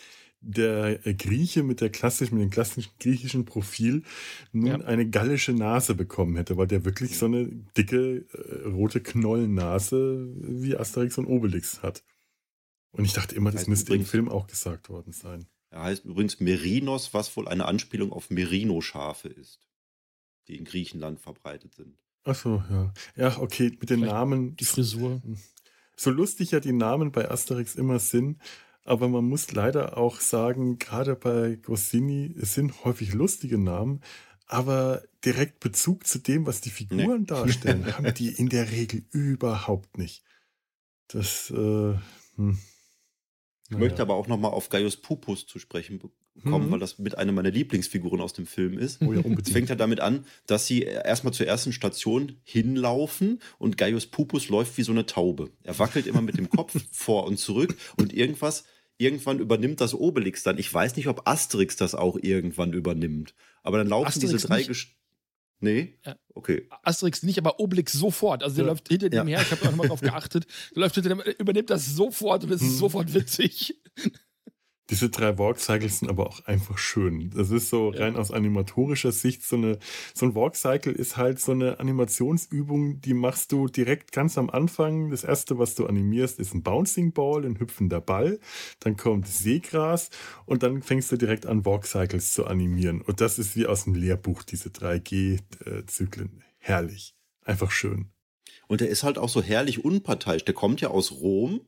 der äh, Grieche mit der klassischen, mit dem klassischen griechischen Profil nun ja. eine gallische Nase bekommen hätte, weil der wirklich so eine dicke äh, rote Knollennase wie Asterix und Obelix hat. Und ich dachte immer, das heißt müsste übrigens, im Film auch gesagt worden sein. Er heißt übrigens Merinos, was wohl eine Anspielung auf Merino-Schafe ist, die in Griechenland verbreitet sind. Ach so, ja. Ja, okay, mit den Vielleicht Namen. Die Frisur. So lustig ja die Namen bei Asterix immer sind, aber man muss leider auch sagen, gerade bei Goscinny, es sind häufig lustige Namen, aber direkt Bezug zu dem, was die Figuren nee. darstellen, haben die in der Regel überhaupt nicht. Das, äh, hm. Ich naja. möchte aber auch nochmal auf Gaius Pupus zu sprechen kommen, mhm. weil das mit einer meiner Lieblingsfiguren aus dem Film ist. Oh ja, unbedingt. Es fängt ja damit an, dass sie erstmal zur ersten Station hinlaufen und Gaius Pupus läuft wie so eine Taube. Er wackelt immer mit dem Kopf vor und zurück und irgendwas irgendwann übernimmt das Obelix dann. Ich weiß nicht, ob Asterix das auch irgendwann übernimmt. Aber dann laufen Asterix diese drei Gest Nee? Ja. Okay. Asterix nicht, aber Obelix sofort. Also der ja. läuft hinter dem ja. her, ich habe auch nochmal drauf geachtet. Der läuft hinter dem, übernimmt das sofort und es ist hm. sofort witzig. Diese drei Walk-Cycles sind aber auch einfach schön. Das ist so rein ja. aus animatorischer Sicht so eine, so ein Walk-Cycle ist halt so eine Animationsübung, die machst du direkt ganz am Anfang. Das erste, was du animierst, ist ein Bouncing Ball, ein hüpfender Ball. Dann kommt Seegras und dann fängst du direkt an, Walk-Cycles zu animieren. Und das ist wie aus dem Lehrbuch, diese 3G-Zyklen. Herrlich. Einfach schön. Und er ist halt auch so herrlich unparteiisch. Der kommt ja aus Rom,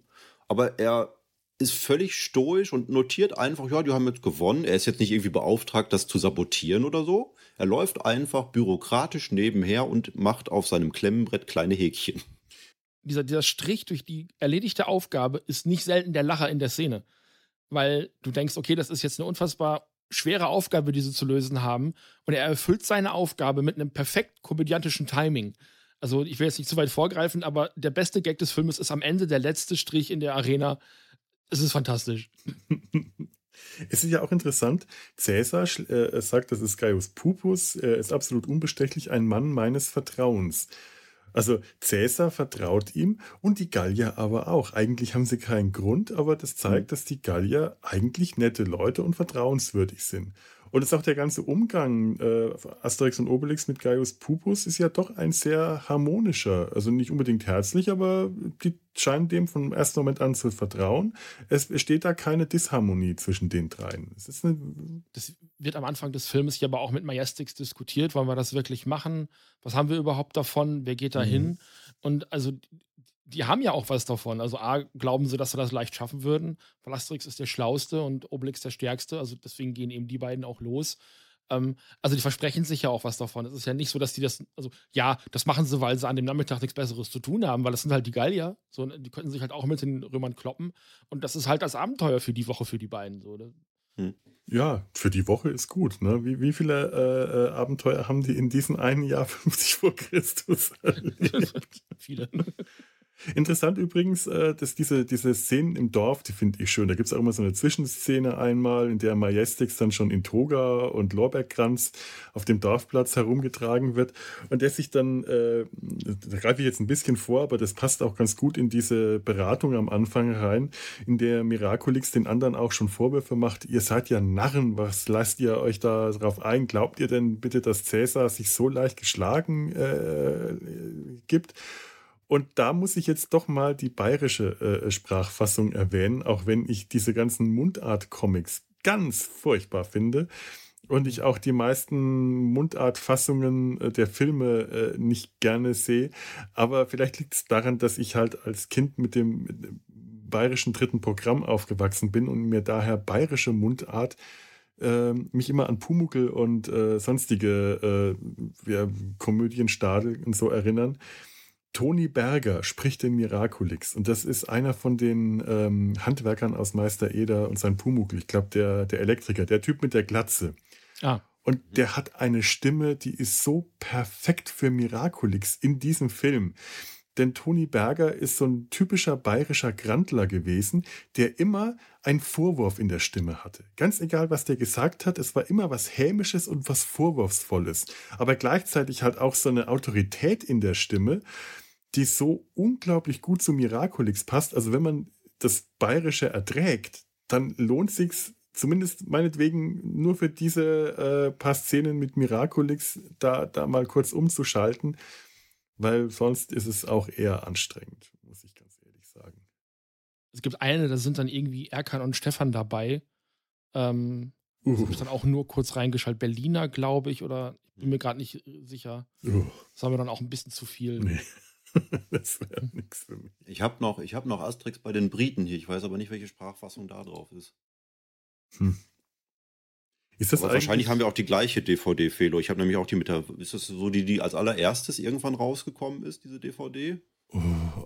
aber er ist völlig stoisch und notiert einfach, ja, die haben jetzt gewonnen. Er ist jetzt nicht irgendwie beauftragt, das zu sabotieren oder so. Er läuft einfach bürokratisch nebenher und macht auf seinem Klemmenbrett kleine Häkchen. Dieser, dieser Strich durch die erledigte Aufgabe ist nicht selten der Lacher in der Szene. Weil du denkst, okay, das ist jetzt eine unfassbar schwere Aufgabe, die sie zu lösen haben. Und er erfüllt seine Aufgabe mit einem perfekt komödiantischen Timing. Also, ich will jetzt nicht zu weit vorgreifen, aber der beste Gag des Filmes ist am Ende der letzte Strich in der Arena, es ist fantastisch. Es ist ja auch interessant, Cäsar äh, sagt, das ist Gaius Pupus, er ist absolut unbestechlich, ein Mann meines Vertrauens. Also Cäsar vertraut ihm und die Gallier aber auch. Eigentlich haben sie keinen Grund, aber das zeigt, mhm. dass die Gallier eigentlich nette Leute und vertrauenswürdig sind. Und es ist auch der ganze Umgang äh, Asterix und Obelix mit Gaius Pupus ist ja doch ein sehr harmonischer. Also nicht unbedingt herzlich, aber die scheinen dem vom ersten Moment an zu vertrauen. Es besteht da keine Disharmonie zwischen den dreien. das wird am Anfang des Films ja aber auch mit Majestix diskutiert. Wollen wir das wirklich machen? Was haben wir überhaupt davon? Wer geht da mhm. hin? Und also die haben ja auch was davon. Also A, glauben sie, dass sie das leicht schaffen würden. Weil Asterix ist der Schlauste und Obelix der Stärkste. Also deswegen gehen eben die beiden auch los. Ähm, also die versprechen sich ja auch was davon. Es ist ja nicht so, dass die das, also ja, das machen sie, weil sie an dem Nachmittag nichts Besseres zu tun haben, weil das sind halt die Gallier. So, die könnten sich halt auch mit den Römern kloppen. Und das ist halt das Abenteuer für die Woche für die beiden. So. Hm. Ja, für die Woche ist gut. Ne? Wie, wie viele äh, äh Abenteuer haben die in diesem einen Jahr 50 vor Christus? Viele. Interessant übrigens, äh, dass diese, diese Szenen im Dorf, die finde ich schön. Da gibt es auch immer so eine Zwischenszene einmal, in der Majestix dann schon in Toga und Lorbeerkranz auf dem Dorfplatz herumgetragen wird und der sich dann, äh, da greife ich jetzt ein bisschen vor, aber das passt auch ganz gut in diese Beratung am Anfang rein, in der Miraculix den anderen auch schon Vorwürfe macht, ihr seid ja Narren, was lasst ihr euch da drauf ein? Glaubt ihr denn bitte, dass Cäsar sich so leicht geschlagen äh, gibt? Und da muss ich jetzt doch mal die bayerische äh, Sprachfassung erwähnen, auch wenn ich diese ganzen Mundart-Comics ganz furchtbar finde und ich auch die meisten Mundart-Fassungen äh, der Filme äh, nicht gerne sehe. Aber vielleicht liegt es daran, dass ich halt als Kind mit dem, mit dem bayerischen dritten Programm aufgewachsen bin und mir daher bayerische Mundart äh, mich immer an Pumuckel und äh, sonstige äh, ja, Komödienstadel und so erinnern. Toni Berger spricht den Miraculix und das ist einer von den ähm, Handwerkern aus Meister Eder und sein Pumuckl. Ich glaube, der, der Elektriker, der Typ mit der Glatze. Ah. Und der hat eine Stimme, die ist so perfekt für Miraculix in diesem Film. Denn Toni Berger ist so ein typischer bayerischer Grandler gewesen, der immer einen Vorwurf in der Stimme hatte. Ganz egal, was der gesagt hat, es war immer was Hämisches und was Vorwurfsvolles. Aber gleichzeitig halt auch so eine Autorität in der Stimme, die so unglaublich gut zu Miraculix passt. Also wenn man das Bayerische erträgt, dann lohnt sich's zumindest meinetwegen nur für diese äh, paar Szenen mit Miraculix da, da mal kurz umzuschalten weil sonst ist es auch eher anstrengend, muss ich ganz ehrlich sagen. Es gibt eine, da sind dann irgendwie Erkan und Stefan dabei. Ähm, uh. Ich dann auch nur kurz reingeschaltet. Berliner, glaube ich, oder ich bin mir gerade nicht äh, sicher. Uh. Das war mir dann auch ein bisschen zu viel. Nee. das wäre nichts für mich. Ich habe noch, hab noch Asterix bei den Briten hier. Ich weiß aber nicht, welche Sprachfassung da drauf ist. Hm. Ist das Aber wahrscheinlich haben wir auch die gleiche DVD, Felo. Ich habe nämlich auch die mit der. Ist das so die, die als allererstes irgendwann rausgekommen ist, diese DVD? Oh,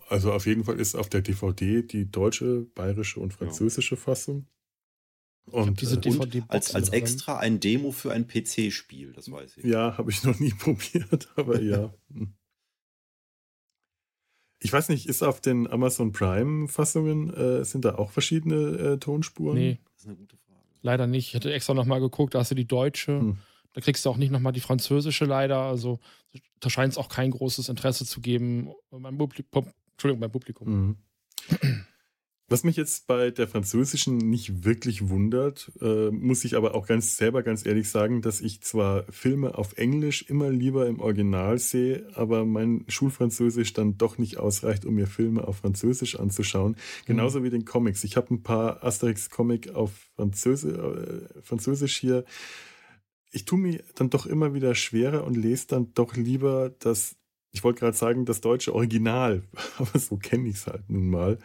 also auf jeden Fall ist auf der DVD die deutsche, bayerische und französische ja. Fassung. Und, diese DVD äh, als, als extra ein Demo für ein PC-Spiel, das weiß ich. Ja, habe ich noch nie probiert, aber ja. Ich weiß nicht, ist auf den Amazon Prime-Fassungen, äh, sind da auch verschiedene äh, Tonspuren? Nee. Das ist eine gute Frage. Leider nicht. Ich hätte extra nochmal geguckt, da hast du die deutsche. Hm. Da kriegst du auch nicht nochmal die französische leider. Also da scheint es auch kein großes Interesse zu geben beim Publikum. Entschuldigung, beim Publikum. Mhm. Was mich jetzt bei der französischen nicht wirklich wundert, äh, muss ich aber auch ganz selber ganz ehrlich sagen, dass ich zwar Filme auf Englisch immer lieber im Original sehe, aber mein Schulfranzösisch dann doch nicht ausreicht, um mir Filme auf Französisch anzuschauen. Genauso mhm. wie den Comics. Ich habe ein paar Asterix-Comic auf Französisch, äh, Französisch hier. Ich tue mir dann doch immer wieder schwerer und lese dann doch lieber das, ich wollte gerade sagen, das deutsche Original, aber so kenne ich es halt nun mal.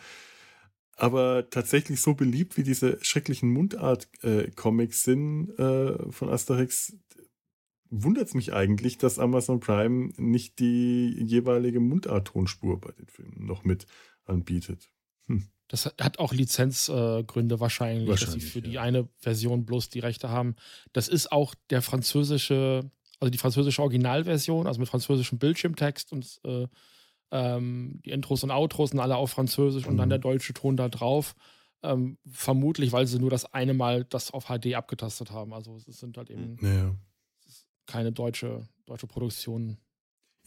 Aber tatsächlich so beliebt wie diese schrecklichen Mundart-Comics sind äh, von Asterix, wundert es mich eigentlich, dass Amazon Prime nicht die jeweilige Mundart-Tonspur bei den Filmen noch mit anbietet. Hm. Das hat auch Lizenzgründe äh, wahrscheinlich, wahrscheinlich, dass sie für ja. die eine Version bloß die Rechte haben. Das ist auch der französische, also die französische Originalversion, also mit französischem Bildschirmtext und äh, ähm, die Intros und Outros sind alle auf Französisch mhm. und dann der mhm. deutsche Ton da drauf. Ähm, vermutlich, weil sie nur das eine Mal das auf HD abgetastet haben. Also es sind halt eben ja. keine deutsche, deutsche Produktion.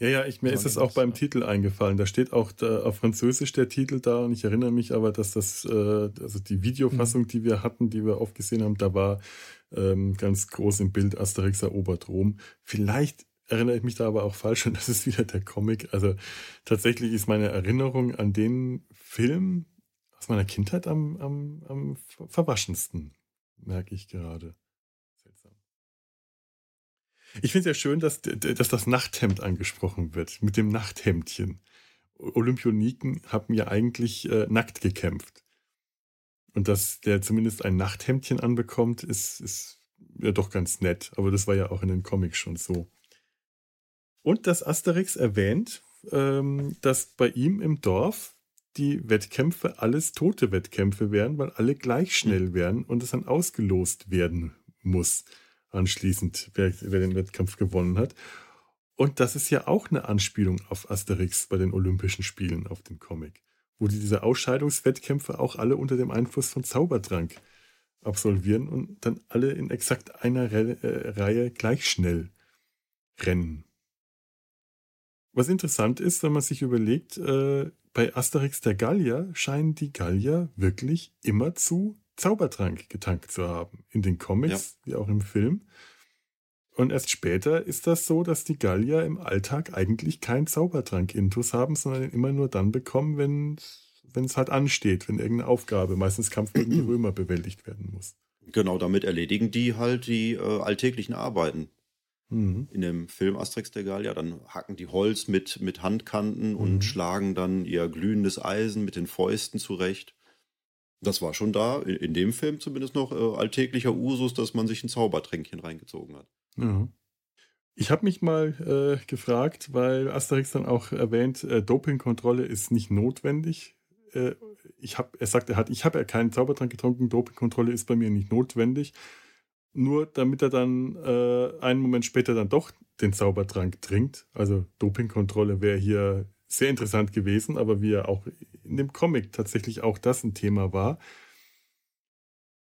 Ja, ja, ich, mir ist es auch beim ja. Titel eingefallen. Da steht auch da, auf Französisch der Titel da und ich erinnere mich aber, dass das, äh, also die Videofassung, mhm. die wir hatten, die wir oft gesehen haben, da war ähm, ganz groß im Bild Asterix erobert Rom. Vielleicht erinnere ich mich da aber auch falsch und das ist wieder der Comic. Also tatsächlich ist meine Erinnerung an den Film aus meiner Kindheit am, am, am verwaschensten, merke ich gerade. Seltsam. Ich finde es ja schön, dass, dass das Nachthemd angesprochen wird, mit dem Nachthemdchen. Olympioniken haben ja eigentlich äh, nackt gekämpft. Und dass der zumindest ein Nachthemdchen anbekommt, ist, ist ja doch ganz nett. Aber das war ja auch in den Comics schon so. Und dass Asterix erwähnt, ähm, dass bei ihm im Dorf die Wettkämpfe alles tote Wettkämpfe wären, weil alle gleich schnell mhm. wären und es dann ausgelost werden muss, anschließend, wer, wer den Wettkampf gewonnen hat. Und das ist ja auch eine Anspielung auf Asterix bei den Olympischen Spielen, auf den Comic, wo die diese Ausscheidungswettkämpfe auch alle unter dem Einfluss von Zaubertrank absolvieren und dann alle in exakt einer Re äh, Reihe gleich schnell rennen. Was interessant ist, wenn man sich überlegt, äh, bei Asterix der Gallier scheinen die Gallier wirklich immer zu Zaubertrank getankt zu haben. In den Comics ja. wie auch im Film. Und erst später ist das so, dass die Gallier im Alltag eigentlich keinen Zaubertrank-Intus haben, sondern immer nur dann bekommen, wenn wenn es halt ansteht, wenn irgendeine Aufgabe, meistens Kampf gegen die Römer, bewältigt werden muss. Genau, damit erledigen die halt die äh, alltäglichen Arbeiten. Mhm. In dem Film Asterix der Gallier, dann hacken die Holz mit, mit Handkanten mhm. und schlagen dann ihr glühendes Eisen mit den Fäusten zurecht. Das war schon da, in, in dem Film zumindest noch äh, alltäglicher Usus, dass man sich ein Zaubertränkchen reingezogen hat. Ja. Ich habe mich mal äh, gefragt, weil Asterix dann auch erwähnt, äh, Dopingkontrolle ist nicht notwendig. Äh, ich hab, er sagt, er hat, ich habe ja keinen Zaubertrank getrunken, Dopingkontrolle ist bei mir nicht notwendig. Nur damit er dann äh, einen Moment später dann doch den Zaubertrank trinkt. Also Dopingkontrolle wäre hier sehr interessant gewesen, aber wie er auch in dem Comic tatsächlich auch das ein Thema war.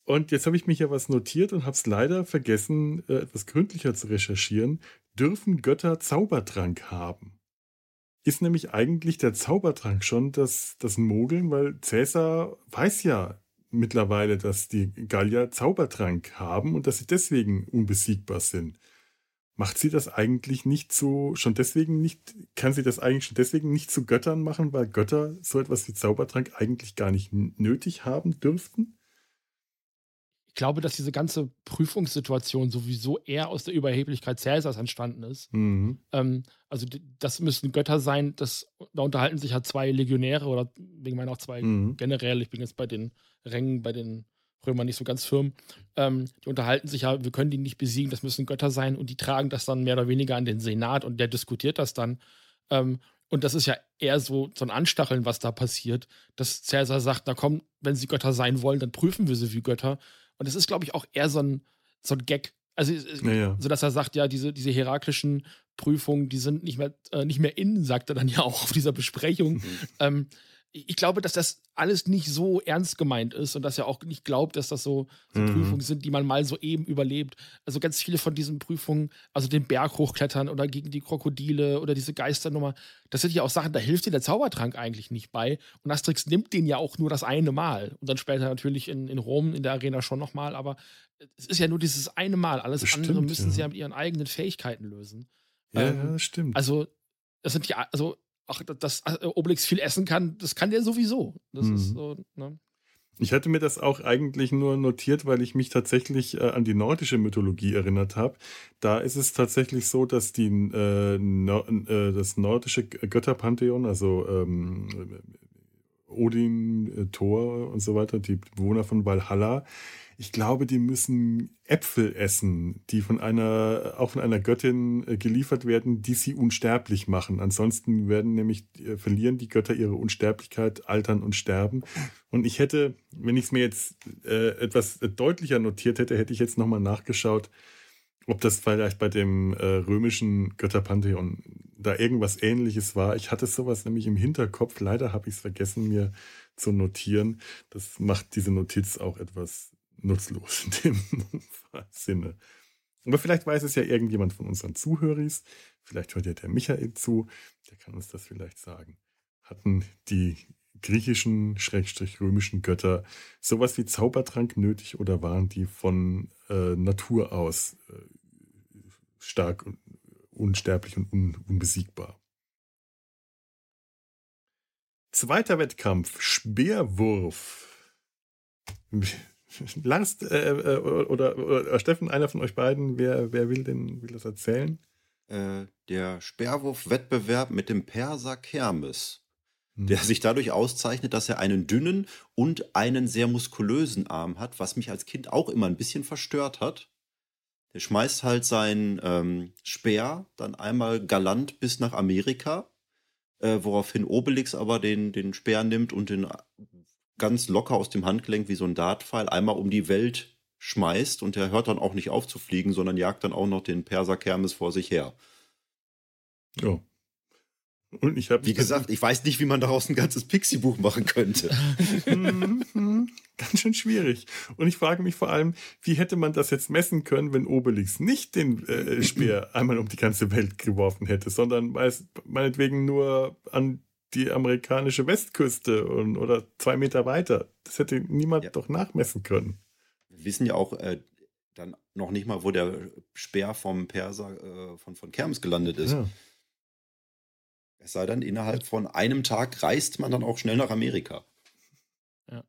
Und jetzt habe ich mich ja was notiert und habe es leider vergessen, äh, etwas gründlicher zu recherchieren. Dürfen Götter Zaubertrank haben? Ist nämlich eigentlich der Zaubertrank schon das, das Mogeln, weil Cäsar weiß ja mittlerweile, dass die Gallier Zaubertrank haben und dass sie deswegen unbesiegbar sind. Macht sie das eigentlich nicht so, schon deswegen nicht, kann sie das eigentlich schon deswegen nicht zu Göttern machen, weil Götter so etwas wie Zaubertrank eigentlich gar nicht nötig haben dürften? Ich glaube, dass diese ganze Prüfungssituation sowieso eher aus der Überheblichkeit Cäsars entstanden ist. Mhm. Ähm, also das müssen Götter sein, das, da unterhalten sich halt zwei Legionäre oder wegen meiner auch zwei mhm. generell, ich bin jetzt bei den Rängen, bei den Römern nicht so ganz firm, ähm, die unterhalten sich ja, wir können die nicht besiegen, das müssen Götter sein und die tragen das dann mehr oder weniger an den Senat und der diskutiert das dann. Ähm, und das ist ja eher so, so ein Anstacheln, was da passiert, dass Cäsar sagt, na komm, wenn sie Götter sein wollen, dann prüfen wir sie wie Götter. Und es ist, glaube ich, auch eher so ein, so ein Gag. Also, ja, ja. so dass er sagt, ja, diese, diese hierarchischen Prüfungen, die sind nicht mehr, äh, nicht mehr innen, sagt er dann ja auch auf dieser Besprechung. Mhm. Ähm, ich glaube, dass das alles nicht so ernst gemeint ist und dass er auch nicht glaubt, dass das so, so mhm. Prüfungen sind, die man mal so eben überlebt. Also ganz viele von diesen Prüfungen, also den Berg hochklettern oder gegen die Krokodile oder diese Geisternummer, das sind ja auch Sachen, da hilft dir der Zaubertrank eigentlich nicht bei. Und Asterix nimmt den ja auch nur das eine Mal. Und dann später natürlich in, in Rom, in der Arena schon nochmal. Aber es ist ja nur dieses eine Mal. Alles das andere müssen ja. sie ja mit ihren eigenen Fähigkeiten lösen. Ja, ähm, ja, das stimmt. Also, das sind ja, also ach, dass äh, Obelix viel essen kann, das kann der sowieso. Das mhm. ist so, ne? Ich hatte mir das auch eigentlich nur notiert, weil ich mich tatsächlich äh, an die nordische Mythologie erinnert habe. Da ist es tatsächlich so, dass die, äh, no, äh, das nordische Götterpantheon, also ähm, Odin, äh, Thor und so weiter, die Bewohner von Valhalla, ich glaube, die müssen Äpfel essen, die von einer, auch von einer Göttin äh, geliefert werden, die sie unsterblich machen. Ansonsten werden nämlich, äh, verlieren die Götter ihre Unsterblichkeit, altern und sterben. Und ich hätte, wenn ich es mir jetzt äh, etwas deutlicher notiert hätte, hätte ich jetzt nochmal nachgeschaut, ob das vielleicht bei dem äh, römischen Götterpantheon da irgendwas ähnliches war. Ich hatte sowas nämlich im Hinterkopf. Leider habe ich es vergessen, mir zu notieren. Das macht diese Notiz auch etwas nutzlos in dem Sinne. Aber vielleicht weiß es ja irgendjemand von unseren Zuhörern. Vielleicht hört ja der Michael zu. Der kann uns das vielleicht sagen. Hatten die griechischen, schrägstrich römischen Götter sowas wie Zaubertrank nötig oder waren die von äh, Natur aus äh, stark und unsterblich und un unbesiegbar? Zweiter Wettkampf, Speerwurf. Lars äh, äh, oder, oder, Steffen, einer von euch beiden, wer, wer will denn will das erzählen? Äh, der Sperrwurf-Wettbewerb mit dem Perser Kermes, hm. der sich dadurch auszeichnet, dass er einen dünnen und einen sehr muskulösen Arm hat, was mich als Kind auch immer ein bisschen verstört hat. Der schmeißt halt seinen ähm, Speer dann einmal galant bis nach Amerika, äh, woraufhin Obelix aber den, den Speer nimmt und den ganz locker aus dem Handgelenk wie so ein Dartpfeil einmal um die Welt schmeißt und der hört dann auch nicht auf zu fliegen, sondern jagt dann auch noch den Perser Kermes vor sich her. Ja. Und ich habe. Wie gesagt, ich weiß nicht, wie man daraus ein ganzes Pixie-Buch machen könnte. Mhm. Ganz schön schwierig. Und ich frage mich vor allem, wie hätte man das jetzt messen können, wenn Obelix nicht den äh, Speer einmal um die ganze Welt geworfen hätte, sondern meinetwegen nur an die amerikanische Westküste und, oder zwei Meter weiter. Das hätte niemand ja. doch nachmessen können. Wir wissen ja auch äh, dann noch nicht mal, wo der Speer vom Perser äh, von, von Kerms gelandet ist. Ja. Es sei denn, innerhalb von einem Tag reist man dann auch schnell nach Amerika. Ja.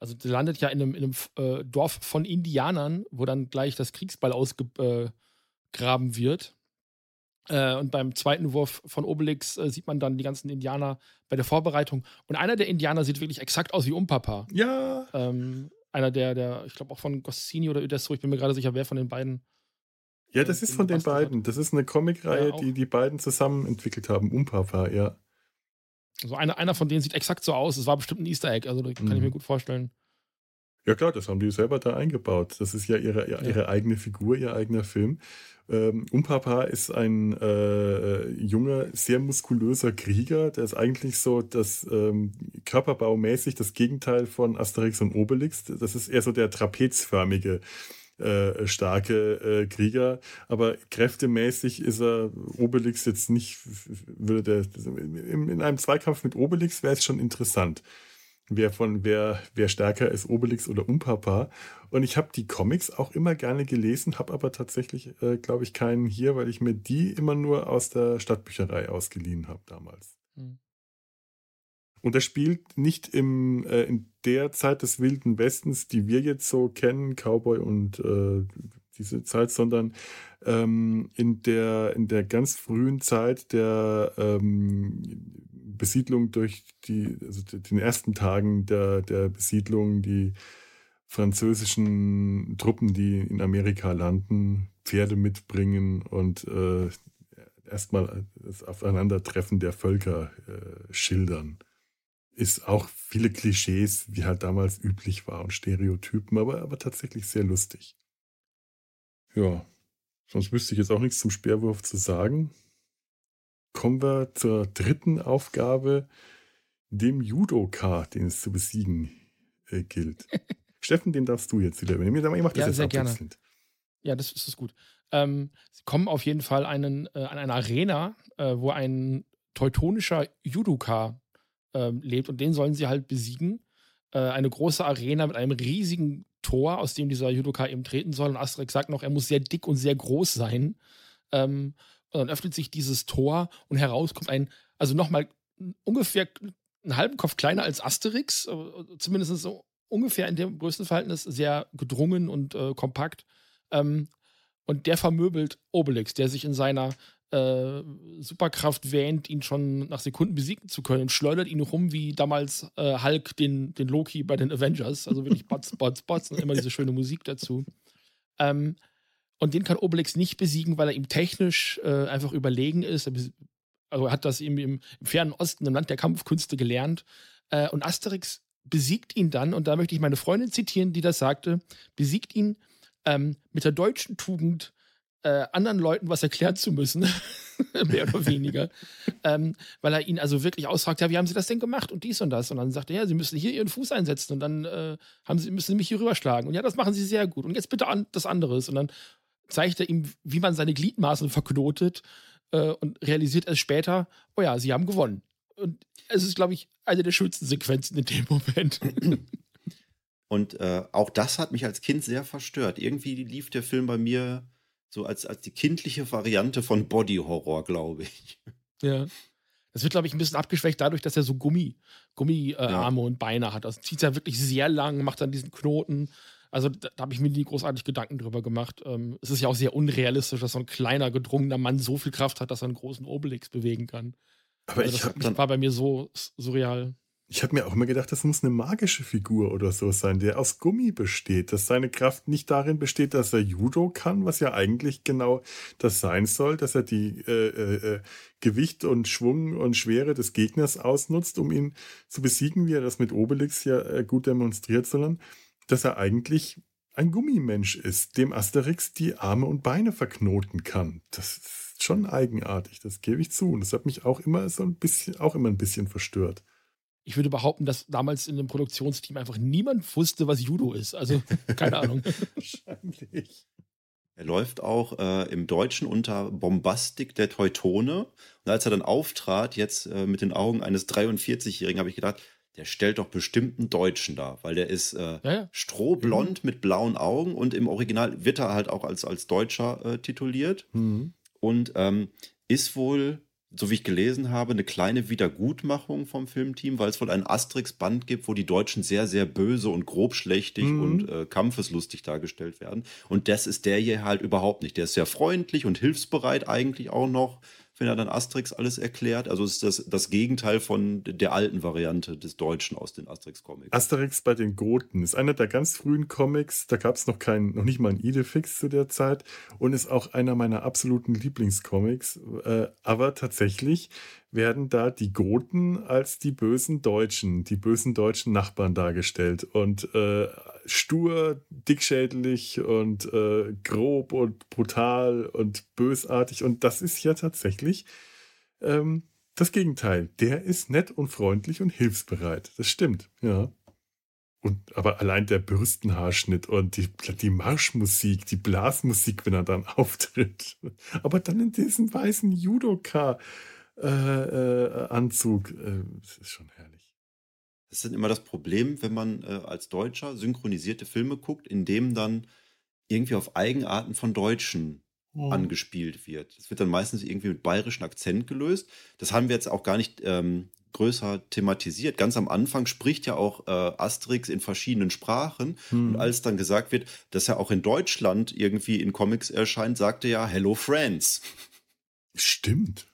Also der landet ja in einem, in einem äh, Dorf von Indianern, wo dann gleich das Kriegsball ausgegraben äh, wird. Äh, und beim zweiten Wurf von Obelix äh, sieht man dann die ganzen Indianer bei der Vorbereitung. Und einer der Indianer sieht wirklich exakt aus wie Umpapa. Ja. Ähm, einer der, der, ich glaube auch von Goscini oder Udesso, ich bin mir gerade sicher, wer von den beiden ja, das ist von den beiden. Das ist eine Comicreihe, ja, die die beiden zusammen entwickelt haben. Umpapa, ja. Also einer, einer von denen sieht exakt so aus. Es war bestimmt ein Easter Egg, also das kann mhm. ich mir gut vorstellen. Ja klar, das haben die selber da eingebaut. Das ist ja ihre, ihre ja. eigene Figur, ihr eigener Film. Ähm, Umpapa ist ein äh, junger, sehr muskulöser Krieger. Der ist eigentlich so das ähm, körperbaumäßig das Gegenteil von Asterix und Obelix. Das ist eher so der trapezförmige äh, starke äh, Krieger, aber kräftemäßig ist er Obelix jetzt nicht, würde der, in, in einem Zweikampf mit Obelix wäre es schon interessant. Wer von wer, wer stärker ist, Obelix oder Umpapa. Und ich habe die Comics auch immer gerne gelesen, habe aber tatsächlich, äh, glaube ich, keinen hier, weil ich mir die immer nur aus der Stadtbücherei ausgeliehen habe damals. Mhm. Und er spielt nicht im, äh, in der Zeit des Wilden Westens, die wir jetzt so kennen, Cowboy und äh, diese Zeit, sondern ähm, in, der, in der ganz frühen Zeit der ähm, Besiedlung durch die, also den ersten Tagen der, der Besiedlung, die französischen Truppen, die in Amerika landen, Pferde mitbringen und äh, erstmal das Aufeinandertreffen der Völker äh, schildern ist auch viele Klischees, wie halt damals üblich war und Stereotypen, aber, aber tatsächlich sehr lustig. Ja, sonst wüsste ich jetzt auch nichts zum Speerwurf zu sagen. Kommen wir zur dritten Aufgabe, dem Judoka, den es zu besiegen äh, gilt. Steffen, den darfst du jetzt wieder übernehmen. Ich mache das ja, jetzt sehr. Gerne. Ja, das, das ist gut. Ähm, sie kommen auf jeden Fall einen, äh, an eine Arena, äh, wo ein teutonischer Judoka ähm, lebt und den sollen sie halt besiegen. Äh, eine große Arena mit einem riesigen Tor, aus dem dieser Judoka eben treten soll. Und Asterix sagt noch, er muss sehr dick und sehr groß sein. Ähm, und dann öffnet sich dieses Tor und heraus kommt ein, also nochmal ungefähr einen halben Kopf kleiner als Asterix, äh, zumindest so ungefähr in dem Größenverhältnis, sehr gedrungen und äh, kompakt. Ähm, und der vermöbelt Obelix, der sich in seiner äh, Superkraft wähnt, ihn schon nach Sekunden besiegen zu können und schleudert ihn rum wie damals äh, Hulk den, den Loki bei den Avengers. Also wirklich Bots, Bots, Bots und immer diese schöne Musik dazu. Ähm, und den kann Obelix nicht besiegen, weil er ihm technisch äh, einfach überlegen ist. Also er hat das im, im, im, fernen Osten, im Land der Kampfkünste gelernt. Äh, und Asterix besiegt ihn dann, und da möchte ich meine Freundin zitieren, die das sagte, besiegt ihn ähm, mit der deutschen Tugend, äh, anderen Leuten was erklären zu müssen, mehr oder weniger, ähm, weil er ihn also wirklich ausfragt, ja, wie haben Sie das denn gemacht? Und dies und das. Und dann sagt er, ja, Sie müssen hier Ihren Fuß einsetzen. Und dann äh, haben Sie, müssen Sie mich hier rüberschlagen. Und ja, das machen Sie sehr gut. Und jetzt bitte an, das anderes und dann zeigt er ihm, wie man seine Gliedmaßen verknotet äh, und realisiert erst später, oh ja, Sie haben gewonnen und es ist, glaube ich, eine der schönsten Sequenzen in dem Moment. Und äh, auch das hat mich als Kind sehr verstört. Irgendwie lief der Film bei mir so als, als die kindliche Variante von Body Horror, glaube ich. Ja. Das wird, glaube ich, ein bisschen abgeschwächt dadurch, dass er so Gummi, Gummiarme äh, ja. und Beine hat. Also zieht ja wirklich sehr lang, macht dann diesen Knoten. Also da, da habe ich mir nie großartig Gedanken drüber gemacht. Ähm, es ist ja auch sehr unrealistisch, dass so ein kleiner, gedrungener Mann so viel Kraft hat, dass er einen großen Obelix bewegen kann. Aber also ich das war bei mir so surreal. Ich habe mir auch immer gedacht, das muss eine magische Figur oder so sein, der aus Gummi besteht, dass seine Kraft nicht darin besteht, dass er Judo kann, was ja eigentlich genau das sein soll, dass er die äh, äh, äh, Gewicht und Schwung und Schwere des Gegners ausnutzt, um ihn zu besiegen, wie er das mit Obelix ja äh, gut demonstriert, sondern dass er eigentlich ein Gummimensch ist, dem Asterix die Arme und Beine verknoten kann. Das ist schon eigenartig, das gebe ich zu. Und das hat mich auch immer so ein bisschen, auch immer ein bisschen verstört. Ich würde behaupten, dass damals in dem Produktionsteam einfach niemand wusste, was Judo ist. Also, keine Ahnung. Wahrscheinlich. Er läuft auch äh, im Deutschen unter Bombastik der Teutone. Und als er dann auftrat, jetzt äh, mit den Augen eines 43-Jährigen, habe ich gedacht, der stellt doch bestimmt einen Deutschen dar, weil der ist äh, ja, ja. strohblond mhm. mit blauen Augen und im Original wird er halt auch als, als Deutscher äh, tituliert. Mhm. Und ähm, ist wohl so wie ich gelesen habe, eine kleine Wiedergutmachung vom Filmteam, weil es wohl ein Asterix-Band gibt, wo die Deutschen sehr, sehr böse und grobschlächtig mhm. und äh, kampfeslustig dargestellt werden. Und das ist der hier halt überhaupt nicht. Der ist sehr freundlich und hilfsbereit eigentlich auch noch wenn er dann Asterix alles erklärt. Also ist das das Gegenteil von der alten Variante des Deutschen aus den Asterix-Comics. Asterix bei den Goten ist einer der ganz frühen Comics. Da gab es noch keinen, noch nicht mal ein Idefix zu der Zeit und ist auch einer meiner absoluten Lieblingscomics. Äh, aber tatsächlich werden da die Goten als die bösen Deutschen, die bösen deutschen Nachbarn dargestellt. Und äh, stur, dickschädlich und äh, grob und brutal und bösartig. Und das ist ja tatsächlich ähm, das Gegenteil. Der ist nett und freundlich und hilfsbereit. Das stimmt, ja. Und aber allein der Bürstenhaarschnitt und die, die Marschmusik, die Blasmusik, wenn er dann auftritt. Aber dann in diesem weißen Judoka äh, äh, Anzug. Äh, das ist schon herrlich. Das ist immer das Problem, wenn man äh, als Deutscher synchronisierte Filme guckt, in dem dann irgendwie auf Eigenarten von Deutschen oh. angespielt wird. Das wird dann meistens irgendwie mit bayerischem Akzent gelöst. Das haben wir jetzt auch gar nicht ähm, größer thematisiert. Ganz am Anfang spricht ja auch äh, Asterix in verschiedenen Sprachen. Hm. Und als dann gesagt wird, dass er auch in Deutschland irgendwie in Comics erscheint, sagte er ja Hello Friends. Stimmt.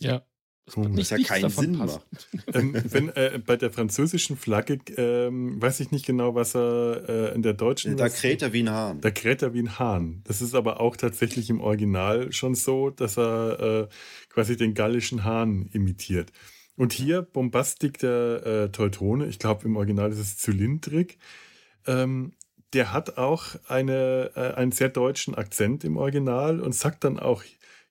Ja. Das nicht, ja keinen Sinn macht. ähm, wenn, äh, bei der französischen Flagge ähm, weiß ich nicht genau, was er äh, in der deutschen. Da kräht er wie ein Hahn. Da kräht er wie ein Hahn. Das ist aber auch tatsächlich im Original schon so, dass er äh, quasi den gallischen Hahn imitiert. Und hier Bombastik der äh, Teutone, ich glaube im Original ist es Zylindrik. Ähm, der hat auch eine, äh, einen sehr deutschen Akzent im Original und sagt dann auch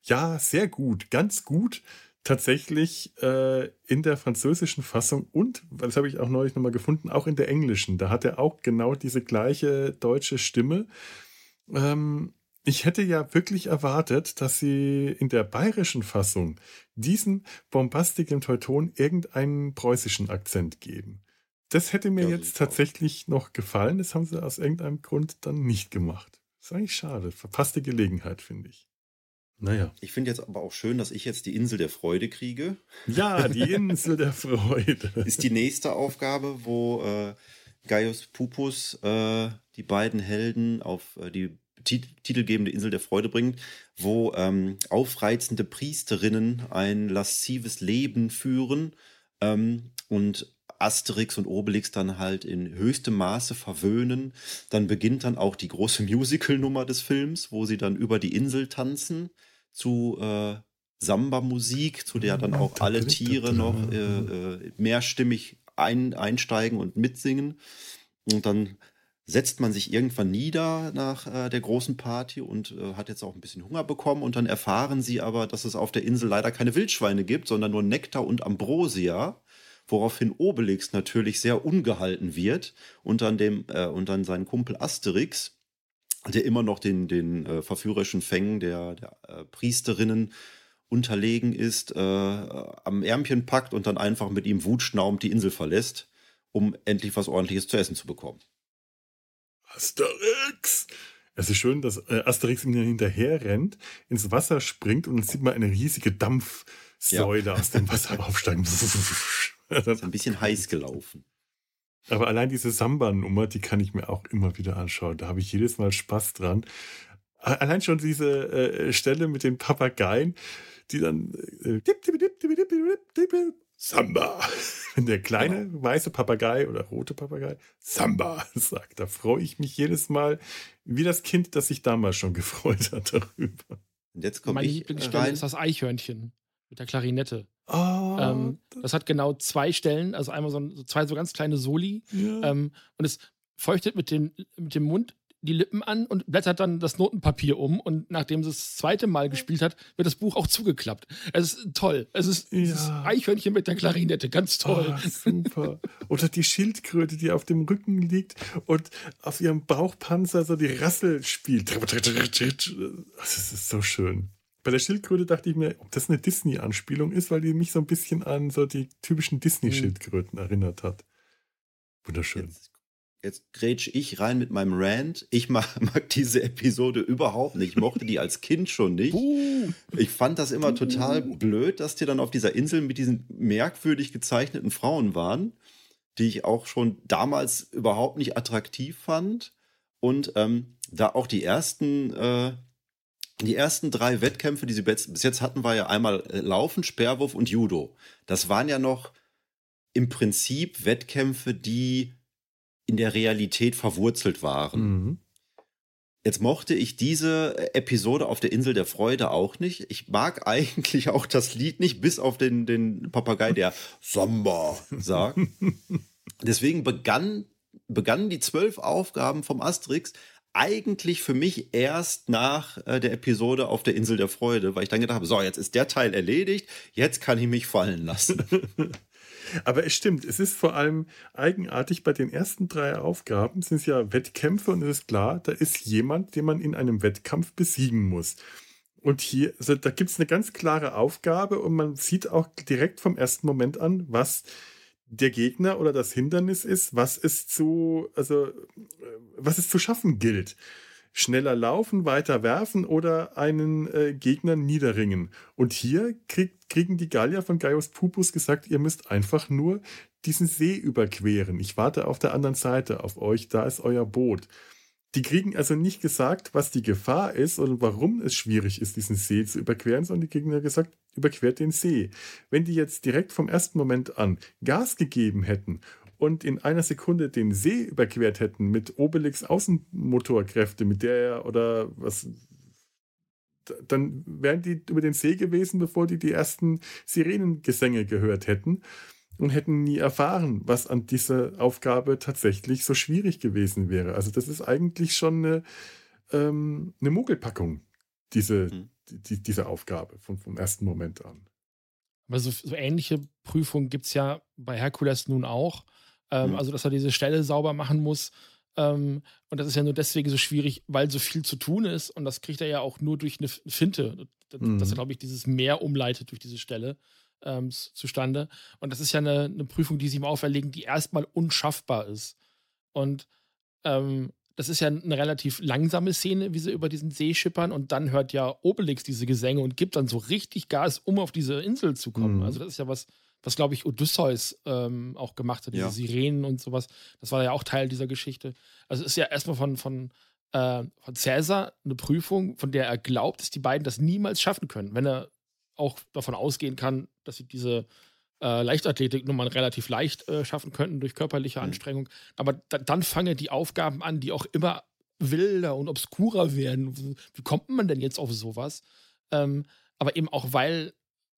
ja, sehr gut, ganz gut. Tatsächlich äh, in der französischen Fassung und, das habe ich auch neulich nochmal gefunden, auch in der englischen. Da hat er auch genau diese gleiche deutsche Stimme. Ähm, ich hätte ja wirklich erwartet, dass sie in der bayerischen Fassung diesen Bombastik im Teuton irgendeinen preußischen Akzent geben. Das hätte mir ja, jetzt tatsächlich noch gefallen. Das haben sie aus irgendeinem Grund dann nicht gemacht. Das ist eigentlich schade. Verpasste Gelegenheit, finde ich. Naja. Ich finde jetzt aber auch schön, dass ich jetzt die Insel der Freude kriege. Ja, die Insel der Freude. Ist die nächste Aufgabe, wo äh, Gaius Pupus äh, die beiden Helden auf äh, die titelgebende Insel der Freude bringt, wo ähm, aufreizende Priesterinnen ein laszives Leben führen ähm, und Asterix und Obelix dann halt in höchstem Maße verwöhnen. Dann beginnt dann auch die große Musical-Nummer des Films, wo sie dann über die Insel tanzen zu äh, Samba-Musik, zu der dann auch alle Tiere noch äh, äh, mehrstimmig ein, einsteigen und mitsingen. Und dann setzt man sich irgendwann nieder nach äh, der großen Party und äh, hat jetzt auch ein bisschen Hunger bekommen. Und dann erfahren sie aber, dass es auf der Insel leider keine Wildschweine gibt, sondern nur Nektar und Ambrosia. Woraufhin Obelix natürlich sehr ungehalten wird und dann, dem, äh, und dann seinen Kumpel Asterix der immer noch den, den äh, verführerischen Fängen der, der äh, Priesterinnen unterlegen ist, äh, am Ärmchen packt und dann einfach mit ihm wutschnaubend die Insel verlässt, um endlich was ordentliches zu essen zu bekommen. Asterix! Es ist schön, dass äh, Asterix ihm hinterher rennt, ins Wasser springt und dann sieht man eine riesige Dampfsäule ja. aus dem Wasser aufsteigen. ist ein bisschen heiß gelaufen. Aber allein diese Samba-Nummer, die kann ich mir auch immer wieder anschauen. Da habe ich jedes Mal Spaß dran. Allein schon diese äh, Stelle mit den Papageien, die dann äh, Samba. Wenn der kleine genau. weiße Papagei oder rote Papagei Samba sagt, da freue ich mich jedes Mal wie das Kind, das sich damals schon gefreut hat darüber. Und jetzt kommt Meine Lieblingsstelle rein. ist das Eichhörnchen mit der Klarinette. Oh, ähm, das hat genau zwei Stellen, also einmal so, zwei so ganz kleine Soli. Ja. Ähm, und es feuchtet mit dem, mit dem Mund die Lippen an und blättert dann das Notenpapier um und nachdem sie es das zweite Mal gespielt hat, wird das Buch auch zugeklappt. Es ist toll. Es ist ja. dieses Eichhörnchen mit der Klarinette, ganz toll. Oh, super. Oder die Schildkröte, die auf dem Rücken liegt und auf ihrem Bauchpanzer so die Rassel spielt. Das ist so schön. Bei der Schildkröte dachte ich mir, ob das eine Disney-Anspielung ist, weil die mich so ein bisschen an so die typischen Disney-Schildkröten erinnert hat. Wunderschön. Jetzt Jetzt grätsch ich rein mit meinem Rant. Ich mag, mag, diese Episode überhaupt nicht. Ich mochte die als Kind schon nicht. Ich fand das immer total blöd, dass die dann auf dieser Insel mit diesen merkwürdig gezeichneten Frauen waren, die ich auch schon damals überhaupt nicht attraktiv fand. Und ähm, da auch die ersten, äh, die ersten drei Wettkämpfe, die sie bis jetzt hatten, war ja einmal äh, Laufen, Sperrwurf und Judo. Das waren ja noch im Prinzip Wettkämpfe, die in der Realität verwurzelt waren. Mhm. Jetzt mochte ich diese Episode auf der Insel der Freude auch nicht. Ich mag eigentlich auch das Lied nicht, bis auf den, den Papagei, der Samba sagt. Deswegen begann, begannen die zwölf Aufgaben vom Asterix eigentlich für mich erst nach äh, der Episode auf der Insel der Freude, weil ich dann gedacht habe, so, jetzt ist der Teil erledigt, jetzt kann ich mich fallen lassen. Aber es stimmt, es ist vor allem eigenartig, bei den ersten drei Aufgaben sind es ja Wettkämpfe und es ist klar, da ist jemand, den man in einem Wettkampf besiegen muss. Und hier, also da gibt es eine ganz klare Aufgabe und man sieht auch direkt vom ersten Moment an, was der Gegner oder das Hindernis ist, was es zu, also was es zu schaffen gilt schneller laufen, weiter werfen oder einen äh, Gegner niederringen. Und hier krieg, kriegen die Gallier von Gaius Pupus gesagt, ihr müsst einfach nur diesen See überqueren. Ich warte auf der anderen Seite auf euch, da ist euer Boot. Die kriegen also nicht gesagt, was die Gefahr ist und warum es schwierig ist, diesen See zu überqueren, sondern die kriegen ja gesagt, überquert den See. Wenn die jetzt direkt vom ersten Moment an Gas gegeben hätten und in einer Sekunde den See überquert hätten mit Obelix Außenmotorkräfte, mit der er oder was, dann wären die über den See gewesen, bevor die die ersten Sirenengesänge gehört hätten und hätten nie erfahren, was an dieser Aufgabe tatsächlich so schwierig gewesen wäre. Also das ist eigentlich schon eine, ähm, eine Mogelpackung, diese, mhm. die, diese Aufgabe vom, vom ersten Moment an. Aber so, so ähnliche Prüfungen gibt es ja bei Herkules nun auch. Ähm, mhm. Also, dass er diese Stelle sauber machen muss. Ähm, und das ist ja nur deswegen so schwierig, weil so viel zu tun ist. Und das kriegt er ja auch nur durch eine Finte, mhm. dass er, glaube ich, dieses Meer umleitet durch diese Stelle ähm, zustande. Und das ist ja eine, eine, Prüfung, die sie ihm auferlegen, die erstmal unschaffbar ist. Und ähm, das ist ja eine relativ langsame Szene, wie sie über diesen See schippern und dann hört ja Obelix diese Gesänge und gibt dann so richtig Gas, um auf diese Insel zu kommen. Mhm. Also das ist ja was, was, glaube ich, Odysseus ähm, auch gemacht hat, diese ja. Sirenen und sowas. Das war ja auch Teil dieser Geschichte. Also es ist ja erstmal von, von, äh, von Cäsar eine Prüfung, von der er glaubt, dass die beiden das niemals schaffen können, wenn er auch davon ausgehen kann, dass sie diese äh, Leichtathletik-Nummern relativ leicht äh, schaffen könnten durch körperliche mhm. Anstrengung. Aber da, dann fangen die Aufgaben an, die auch immer wilder und obskurer werden. Wie kommt man denn jetzt auf sowas? Ähm, aber eben auch, weil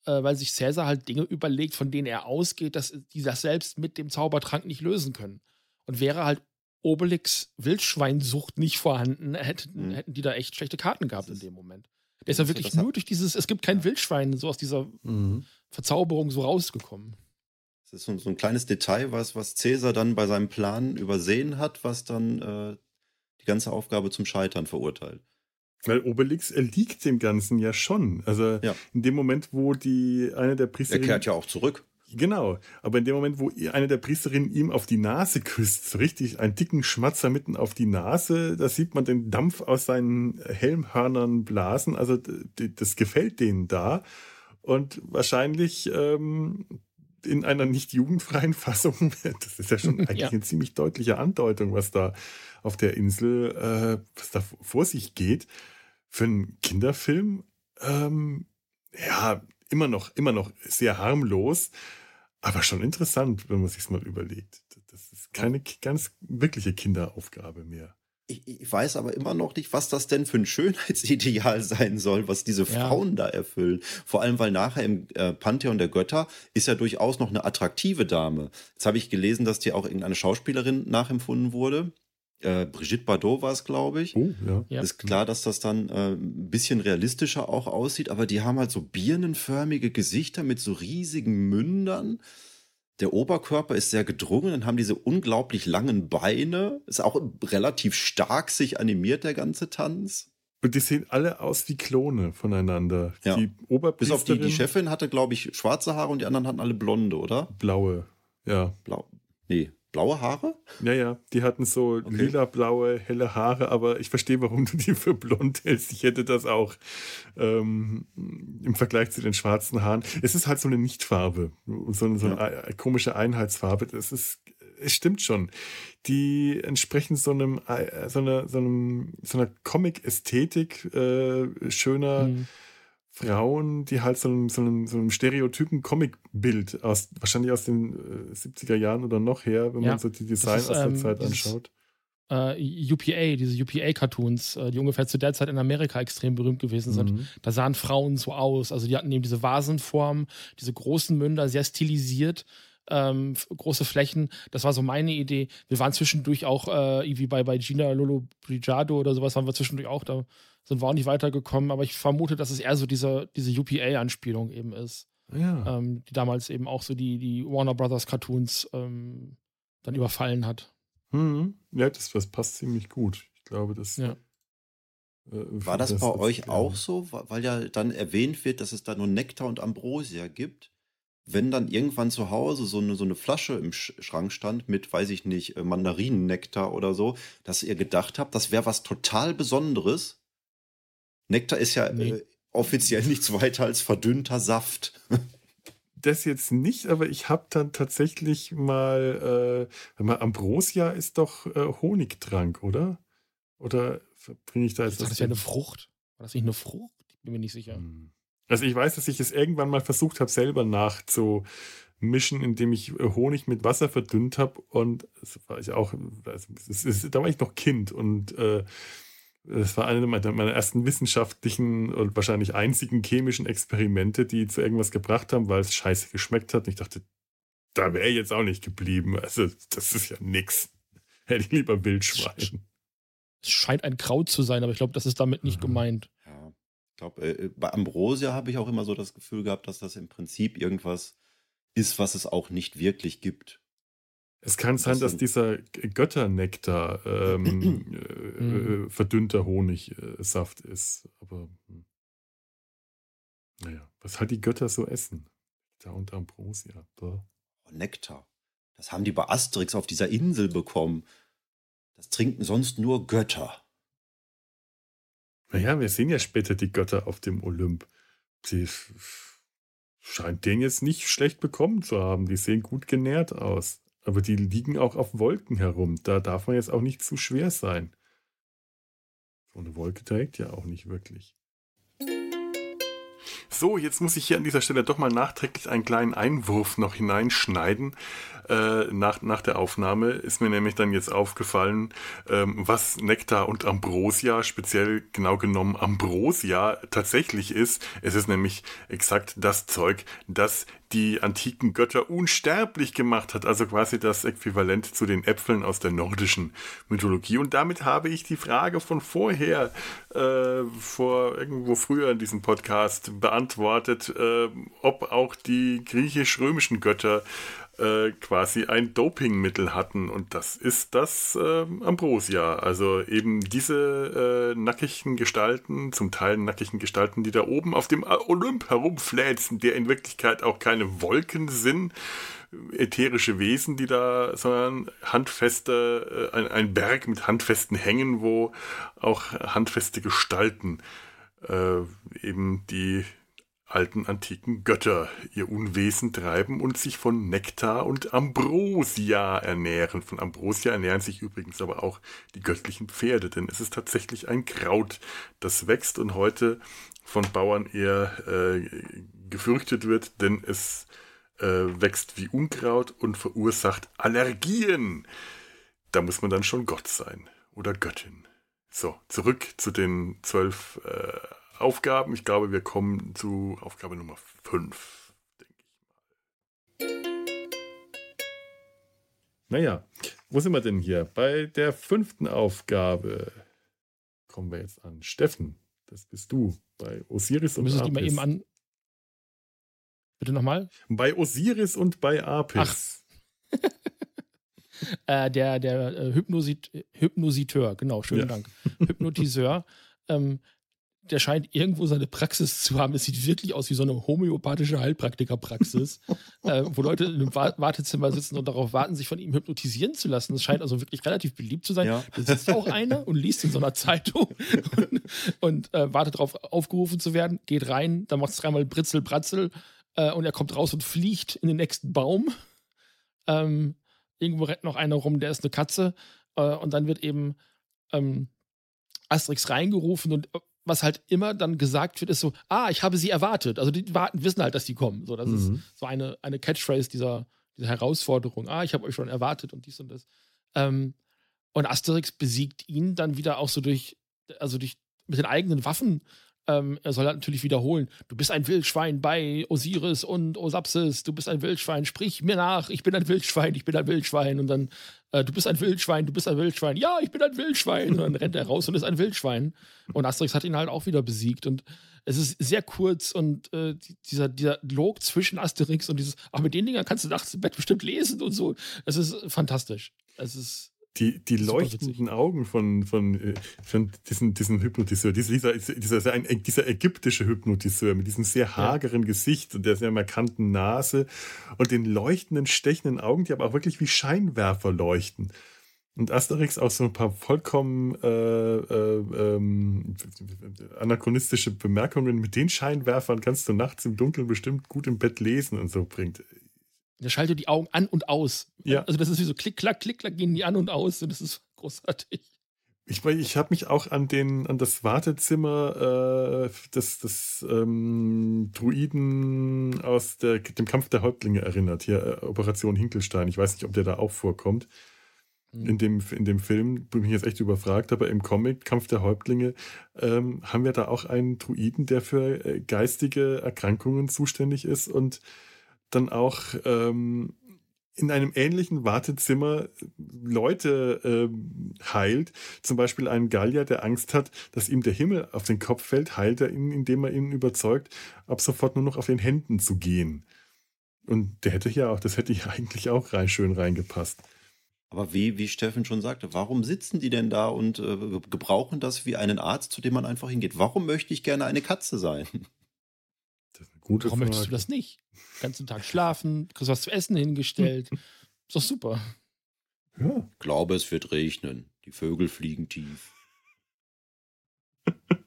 äh, weil sich Cäsar halt Dinge überlegt, von denen er ausgeht, dass die das selbst mit dem Zaubertrank nicht lösen können. Und wäre halt Obelix Wildschweinsucht nicht vorhanden, hätten, mhm. hätten die da echt schlechte Karten gehabt in dem Moment. Der ist ja wirklich nur durch dieses, es gibt kein Wildschwein, so aus dieser mhm. Verzauberung so rausgekommen. Das ist so, so, ein kleines Detail, was, was Cäsar dann bei seinem Plan übersehen hat, was dann äh, die ganze Aufgabe zum Scheitern verurteilt. Weil Obelix erliegt dem Ganzen ja schon. Also ja. in dem Moment, wo die eine der Priesterinnen. Er kehrt ja auch zurück. Genau, aber in dem Moment, wo eine der Priesterinnen ihm auf die Nase küsst, so richtig einen dicken Schmatzer mitten auf die Nase, da sieht man den Dampf aus seinen Helmhörnern blasen. Also das gefällt denen da. Und wahrscheinlich ähm, in einer nicht jugendfreien Fassung, das ist ja schon eigentlich ja. eine ziemlich deutliche Andeutung, was da auf der Insel, äh, was da vor sich geht. Für einen Kinderfilm, ähm, ja, immer noch, immer noch sehr harmlos, aber schon interessant, wenn man sich mal überlegt. Das ist keine ganz wirkliche Kinderaufgabe mehr. Ich, ich, weiß aber immer noch nicht, was das denn für ein Schönheitsideal sein soll, was diese Frauen ja. da erfüllen. Vor allem, weil nachher im äh, Pantheon der Götter ist ja durchaus noch eine attraktive Dame. Jetzt habe ich gelesen, dass die auch irgendeine Schauspielerin nachempfunden wurde. Äh, Brigitte Bardot war es, glaube ich. Oh, ja. Ja. Ist klar, dass das dann äh, ein bisschen realistischer auch aussieht, aber die haben halt so birnenförmige Gesichter mit so riesigen Mündern. Der Oberkörper ist sehr gedrungen, dann haben diese unglaublich langen Beine. Ist auch relativ stark sich animiert, der ganze Tanz. Und die sehen alle aus wie Klone voneinander. Ja. Die Bis auf die, Oberpriesterin, die Chefin hatte, glaube ich, schwarze Haare und die anderen hatten alle blonde, oder? blaue. Ja. Blau. Nee, blaue Haare? Ja, ja, die hatten so Okay. lila-blaue, helle Haare, aber ich verstehe, warum du die für blond hältst. Ich hätte das auch ähm, im Vergleich zu den schwarzen Haaren. Es ist halt so eine Nichtfarbe, so, eine- so eine ei- komische Einheitsfarbe. Das ist, es stimmt schon. Die entsprechen so einem, äh, so einer, so einem, so einer Comic-Ästhetik äh, schöner. Mhm. Frauen, die halt so einem, so einem, so einem stereotypen Comic-Bild aus, wahrscheinlich aus den äh, 70er Jahren oder noch her, wenn Ja, man so die Design ist, aus der ähm, Zeit dieses- anschaut. Äh, UPA, diese UPA-Cartoons, äh, die ungefähr zu der Zeit in Amerika extrem berühmt gewesen sind. Mhm. Da sahen Frauen so aus. Also die hatten eben diese Vasenform, diese großen Münder, sehr stilisiert, ähm, große Flächen. Das war so meine Idee. Wir waren zwischendurch auch, äh, irgendwie bei, bei Gina Lolo Brigado oder sowas, waren wir zwischendurch auch, da sind wir auch nicht weitergekommen. Aber ich vermute, dass es eher so diese, diese UPA-Anspielung eben ist. Ja. ähm, die damals eben auch so die, die Warner Brothers Cartoons ähm, dann überfallen hat. Mhm. ja, das, das passt ziemlich gut. Ich glaube, das. Ja. äh, War das, bei jetzt euch gerne. auch so? Weil ja dann erwähnt wird, dass es da nur Nektar und Ambrosia gibt. Wenn dann irgendwann zu Hause so eine, so eine Flasche im Sch Schrank stand mit, weiß ich nicht, äh, Mandarinennektar oder so, dass ihr gedacht habt, das wäre was total Besonderes. Nektar ist ja Nee. äh, offiziell nichts weiter als verdünnter Saft. Das jetzt nicht, aber ich habe dann tatsächlich mal, äh, mal, Ambrosia ist doch äh, Honigtrank, oder? Oder bringe ich da jetzt Ist das was ja eine? Frucht? War das nicht eine Frucht? Ich bin mir nicht sicher. Hm. Also ich weiß, dass ich es irgendwann mal versucht habe, selber nachzumischen, indem ich äh, Honig mit Wasser verdünnt habe. Und das war ich auch, also es ist, da war ich noch Kind und äh, das war eine meiner, meiner ersten wissenschaftlichen und wahrscheinlich einzigen chemischen Experimente, die zu irgendwas gebracht haben, weil es scheiße geschmeckt hat. Und ich dachte, da wäre ich jetzt auch nicht geblieben. Also das ist ja nix. Hätte ich lieber Wildschwein. Es scheint ein Kraut zu sein, aber ich glaube, das ist damit nicht Mhm. gemeint. Ja, ich glaube, äh, bei Ambrosia habe ich auch immer so das Gefühl gehabt, dass das im Prinzip irgendwas ist, was es auch nicht wirklich gibt. Es kann sein, Das dass dieser Götternektar ähm, äh, Mhm. äh, verdünnter Honigsaft ist. Aber hm. naja, was halt die Götter so essen. Da und Ambrosia. Bäh. Oh, Nektar. Das haben die bei Asterix auf dieser Insel bekommen. Das trinken sonst nur Götter. Naja, wir sehen ja später die Götter auf dem Olymp. Sie scheint den jetzt nicht schlecht bekommen zu haben. Die sehen gut genährt aus. Aber die liegen auch auf Wolken herum. Da darf man jetzt auch nicht zu schwer sein. So eine Wolke trägt ja auch nicht wirklich. So, jetzt muss ich hier an dieser Stelle doch mal nachträglich einen kleinen Einwurf noch hineinschneiden. Äh, nach, nach der Aufnahme ist mir nämlich dann jetzt aufgefallen, ähm, was Nektar und Ambrosia, speziell genau genommen Ambrosia, tatsächlich ist. Es ist nämlich exakt das Zeug, das die antiken Götter unsterblich gemacht hat, also quasi das Äquivalent zu den Äpfeln aus der nordischen Mythologie. Und damit habe ich die Frage von vorher, äh, vor irgendwo früher in diesem Podcast beantwortet, äh, ob auch die griechisch-römischen Götter äh, quasi ein Dopingmittel hatten. Und das ist das äh, Ambrosia. Also eben diese äh, nackigen Gestalten, zum Teil nackigen Gestalten, die da oben auf dem Olymp herumfläzen, der in Wirklichkeit auch keine Wolken sind, ätherische Wesen, die da, sondern handfeste, äh, ein, ein Berg mit handfesten Hängen, wo auch handfeste Gestalten äh, eben die alten antiken Götter ihr Unwesen treiben und sich von Nektar und Ambrosia ernähren. Von Ambrosia ernähren sich übrigens aber auch die göttlichen Pferde, denn es ist tatsächlich ein Kraut, das wächst und heute von Bauern eher äh, gefürchtet wird, denn es äh, wächst wie Unkraut und verursacht Allergien. Da muss man dann schon Gott sein oder Göttin. So, zurück zu den zwölf äh, Aufgaben. Ich glaube, wir kommen zu Aufgabe Nummer 5, denke ich mal. Naja, Wo sind wir denn hier? Bei der fünften Aufgabe kommen wir jetzt an. Steffen, das bist du. Bei Osiris und Apis. die mal eben an. Bitte nochmal? Bei Osiris und bei Apis. äh, der der äh, Hypnosit Hypnositeur, genau, schönen ja. Dank. Hypnotiseur. ähm, der scheint irgendwo seine Praxis zu haben. Es sieht wirklich aus wie so eine homöopathische Heilpraktikerpraxis, äh, wo Leute in einem Wartezimmer sitzen und darauf warten, sich von ihm hypnotisieren zu lassen. Das scheint also wirklich relativ beliebt zu sein. Ja. Da sitzt auch einer und liest in so einer Zeitung und, und äh, wartet darauf, aufgerufen zu werden, geht rein, dann macht es dreimal Britzel, Bratzel äh, und er kommt raus und fliegt in den nächsten Baum. Ähm, irgendwo rennt noch einer rum, der ist eine Katze. Äh, und dann wird eben ähm, Asterix reingerufen und was halt immer dann gesagt wird, ist so, ah, ich habe sie erwartet. Also die warten, wissen halt, dass die kommen. So, das mhm. ist so eine, eine Catchphrase dieser, dieser Herausforderung. Ah, ich habe euch schon erwartet und dies und das. Ähm, und Asterix besiegt ihn dann wieder auch so durch, also durch mit den eigenen Waffen ähm, er soll halt natürlich wiederholen, du bist ein Wildschwein bei Osiris und Osapsis, du bist ein Wildschwein, sprich mir nach, ich bin ein Wildschwein, ich bin ein Wildschwein. Und dann, äh, du bist ein Wildschwein, du bist ein Wildschwein, ja, ich bin ein Wildschwein. Und dann rennt er raus und ist ein Wildschwein. Und Asterix hat ihn halt auch wieder besiegt. Und es ist sehr kurz und äh, dieser, dieser Log zwischen Asterix und dieses, ach, mit den Dingern kannst du nachts im Bett bestimmt lesen und so, es ist fantastisch. Es ist die, die leuchtenden Augen von, von, äh, von diesem, diesem Hypnotiseur, dieser, dieser, dieser ägyptische Hypnotiseur mit diesem sehr hageren ja. Gesicht und der sehr markanten Nase und den leuchtenden, stechenden Augen, die aber auch wirklich wie Scheinwerfer leuchten. Und Asterix auch so ein paar vollkommen äh, äh, ähm, anachronistische Bemerkungen. Mit den Scheinwerfern kannst du nachts im Dunkeln bestimmt gut im Bett lesen und so bringt. Der schaltet die Augen an und aus. Ja. Also das ist wie so klick, klack, klick, klack, gehen die an und aus. Und das ist großartig. Ich, ich habe mich auch an, den, an das Wartezimmer äh, des, des ähm, Druiden aus der, dem Kampf der Häuptlinge erinnert. Hier äh, Operation Hinkelstein. Ich weiß nicht, ob der da auch vorkommt. Mhm. In, dem, in dem Film bin ich jetzt echt überfragt, aber im Comic Kampf der Häuptlinge ähm, haben wir da auch einen Druiden, der für äh, geistige Erkrankungen zuständig ist und dann auch ähm, in einem ähnlichen Wartezimmer Leute ähm, heilt. Zum Beispiel einen Gallier, der Angst hat, dass ihm der Himmel auf den Kopf fällt, heilt er ihn, indem er ihn überzeugt, ab sofort nur noch auf den Händen zu gehen. Und der hätte ja auch, das hätte ja eigentlich auch rein, schön reingepasst. Aber wie, wie Steffen schon sagte, warum sitzen die denn da und äh, gebrauchen das wie einen Arzt, zu dem man einfach hingeht? Warum möchte ich gerne eine Katze sein? Gute Warum Frage. möchtest du das nicht? Den ganzen Tag schlafen, kriegst was zu essen hingestellt. Ist doch super. Ja. Ich glaube, es wird regnen. Die Vögel fliegen tief.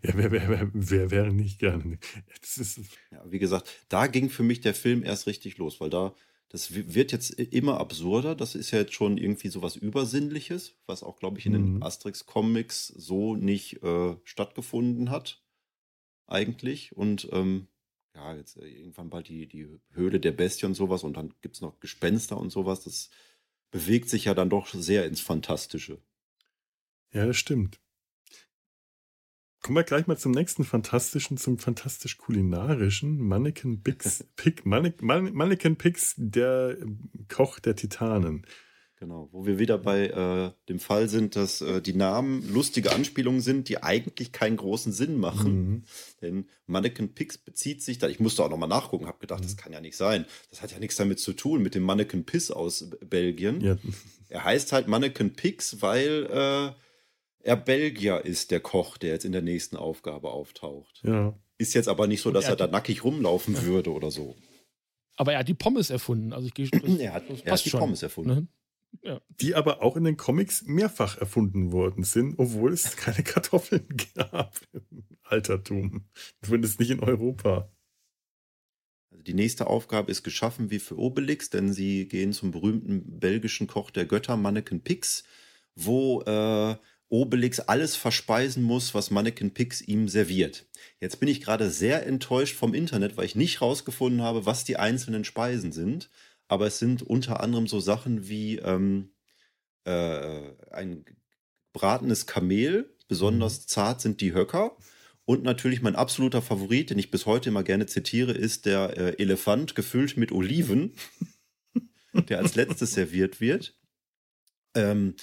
Ja, wer, wer, wer, wer wäre nicht gerne? Das ist ja, wie gesagt, da ging für mich der Film erst richtig los, weil da, das wird jetzt immer absurder. Das ist ja jetzt schon irgendwie so was Übersinnliches, was auch, glaube ich, in mhm. den Asterix-Comics so nicht äh, stattgefunden hat eigentlich. Und ähm, ja, jetzt äh, irgendwann bald die, die Höhle der Bestie und sowas und dann gibt es noch Gespenster und sowas. Das bewegt sich ja dann doch sehr ins Fantastische. Ja, das stimmt. Kommen wir gleich mal zum nächsten fantastischen, zum fantastisch kulinarischen Mannequin Pix, Pick, Mannequin Pix, der Koch der Titanen. Genau, wo wir wieder bei äh, dem Fall sind, dass äh, die Namen lustige Anspielungen sind, die eigentlich keinen großen Sinn machen. Mhm. Denn Mannequin Pix bezieht sich da, ich musste auch nochmal nachgucken, habe gedacht, mhm. das kann ja nicht sein. Das hat ja nichts damit zu tun, mit dem Mannequin Piss aus Belgien. Ja. Er heißt halt Mannequin Pix, weil äh, er Belgier ist, der Koch, der jetzt in der nächsten Aufgabe auftaucht. Ja. Ist jetzt aber nicht so, dass er, er da nackig rumlaufen würde oder so. Aber er hat die Pommes erfunden. Also ich gehe, er hat, er hat die schon. Pommes erfunden. Ja. Die aber auch in den Comics mehrfach erfunden worden sind, obwohl es keine Kartoffeln gab im Altertum. Zumindest nicht in Europa. Also die nächste Aufgabe ist geschaffen wie für Obelix, denn sie gehen zum berühmten belgischen Koch der Götter, Manneken Pix, wo äh, Obelix alles verspeisen muss, was Manneken Pix ihm serviert. Jetzt bin ich gerade sehr enttäuscht vom Internet, weil ich nicht rausgefunden habe, was die einzelnen Speisen sind aber es sind unter anderem so Sachen wie ähm, äh, ein bratenes Kamel, besonders mhm. zart sind die Höcker. Und natürlich mein absoluter Favorit, den ich bis heute immer gerne zitiere, ist der äh, Elefant gefüllt mit Oliven. der als letztes serviert wird. Ähm,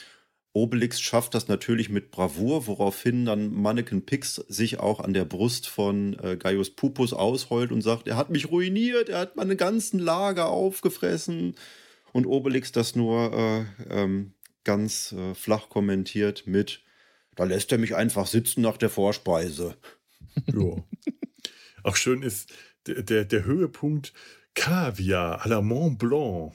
Obelix schafft das natürlich mit Bravour, woraufhin dann Mannequin Pix sich auch an der Brust von äh, Gaius Pupus ausheult und sagt, er hat mich ruiniert, er hat meine ganzen Lager aufgefressen. Und Obelix das nur äh, ähm, ganz äh, flach kommentiert mit, da lässt er mich einfach sitzen nach der Vorspeise. Ja. Auch schön ist der, der, der Höhepunkt Kaviar à la Mont Blanc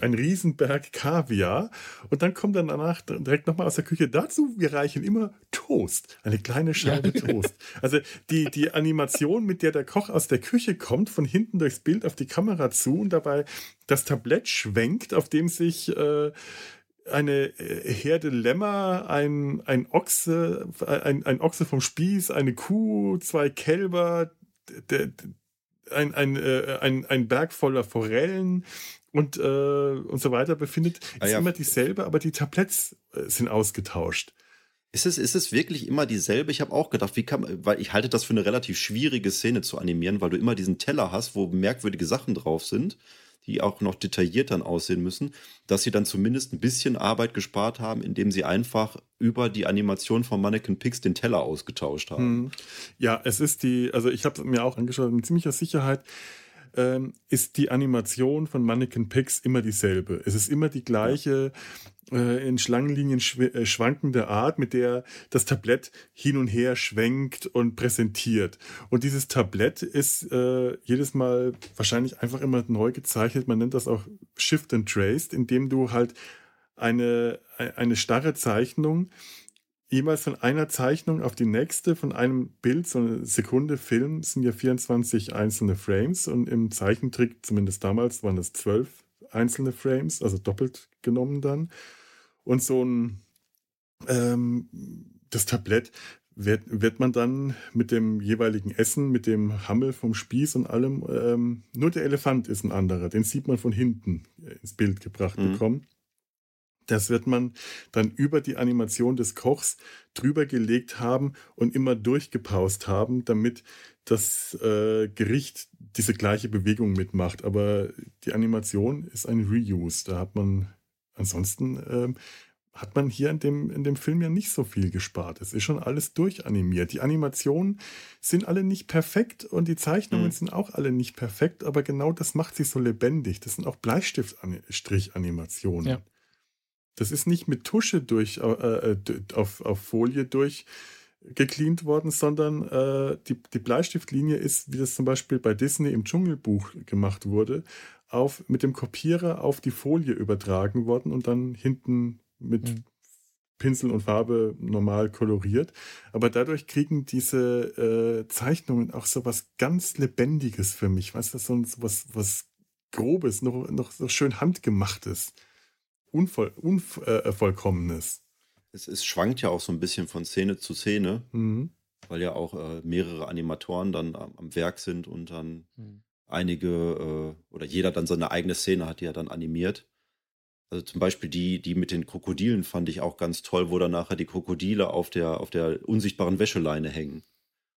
ein Riesenberg Kaviar. Und dann kommt dann danach direkt nochmal aus der Küche dazu, wir reichen immer Toast, eine kleine Scheibe ja. Toast. Also die, die Animation, mit der der Koch aus der Küche kommt, von hinten durchs Bild auf die Kamera zu und dabei das Tablett schwenkt, auf dem sich äh, eine äh, Herde Lämmer, ein, ein Ochse, ein, ein Ochse vom Spieß, eine Kuh, zwei Kälber, der, ein, ein, äh, ein, ein Berg voller Forellen, und, äh, und so weiter befindet, ist ah, ja. immer dieselbe, aber die Tabletts äh, sind ausgetauscht. Ist es, ist es wirklich immer dieselbe? Ich habe auch gedacht, wie kann weil ich halte das für eine relativ schwierige Szene zu animieren, weil du immer diesen Teller hast, wo merkwürdige Sachen drauf sind, die auch noch detailliert dann aussehen müssen, dass sie dann zumindest ein bisschen Arbeit gespart haben, indem sie einfach über die Animation von Mannequin Pix den Teller ausgetauscht haben. Hm. Ja, es ist die, also ich habe mir auch angeschaut, mit ziemlicher Sicherheit ähm, ist die Animation von Mannequin Pix immer dieselbe. Es ist immer die gleiche äh, in Schlangenlinien schw äh, schwankende Art, mit der das Tablett hin und her schwenkt und präsentiert. Und dieses Tablett ist äh, jedes Mal wahrscheinlich einfach immer neu gezeichnet. Man nennt das auch Shift and Traced, indem du halt eine, eine starre Zeichnung jeweils von einer Zeichnung auf die nächste, von einem Bild, so eine Sekunde Film, sind ja 24 einzelne Frames und im Zeichentrick, zumindest damals, waren es zwölf einzelne Frames, also doppelt genommen dann. Und so ein, ähm, das Tablett wird, wird man dann mit dem jeweiligen Essen, mit dem Hammel vom Spieß und allem, ähm, nur der Elefant ist ein anderer, den sieht man von hinten ins Bild gebracht mhm. bekommen. Das wird man dann über die Animation des Kochs drüber gelegt haben und immer durchgepaust haben, damit das äh, Gericht diese gleiche Bewegung mitmacht. Aber die Animation ist ein Reuse. Da hat man ansonsten äh, hat man hier in dem, in dem Film ja nicht so viel gespart. Es ist schon alles durchanimiert. Die Animationen sind alle nicht perfekt und die Zeichnungen mhm. sind auch alle nicht perfekt, aber genau das macht sie so lebendig. Das sind auch Bleistiftstrich-Animationen. Ja. Das ist nicht mit Tusche durch, äh, äh auf, auf Folie durchgecleant worden, sondern äh, die, die Bleistiftlinie ist, wie das zum Beispiel bei Disney im Dschungelbuch gemacht wurde, auf, mit dem Kopierer auf die Folie übertragen worden und dann hinten mit mhm. Pinsel und Farbe normal koloriert. Aber dadurch kriegen diese äh, Zeichnungen auch so was ganz Lebendiges für mich. Weißt du, so, so was, was Grobes, noch, noch so schön handgemachtes. Unvoll, Unvollkommenes. Es, es, schwankt ja auch so ein bisschen von Szene zu Szene, mhm. weil ja auch äh, mehrere Animatoren dann am, am, Werk sind und dann mhm. einige äh, oder jeder dann seine eigene Szene hat, die er dann animiert. Also zum Beispiel die, die mit den Krokodilen fand ich auch ganz toll, wo dann nachher die Krokodile auf der, auf der unsichtbaren Wäscheleine hängen.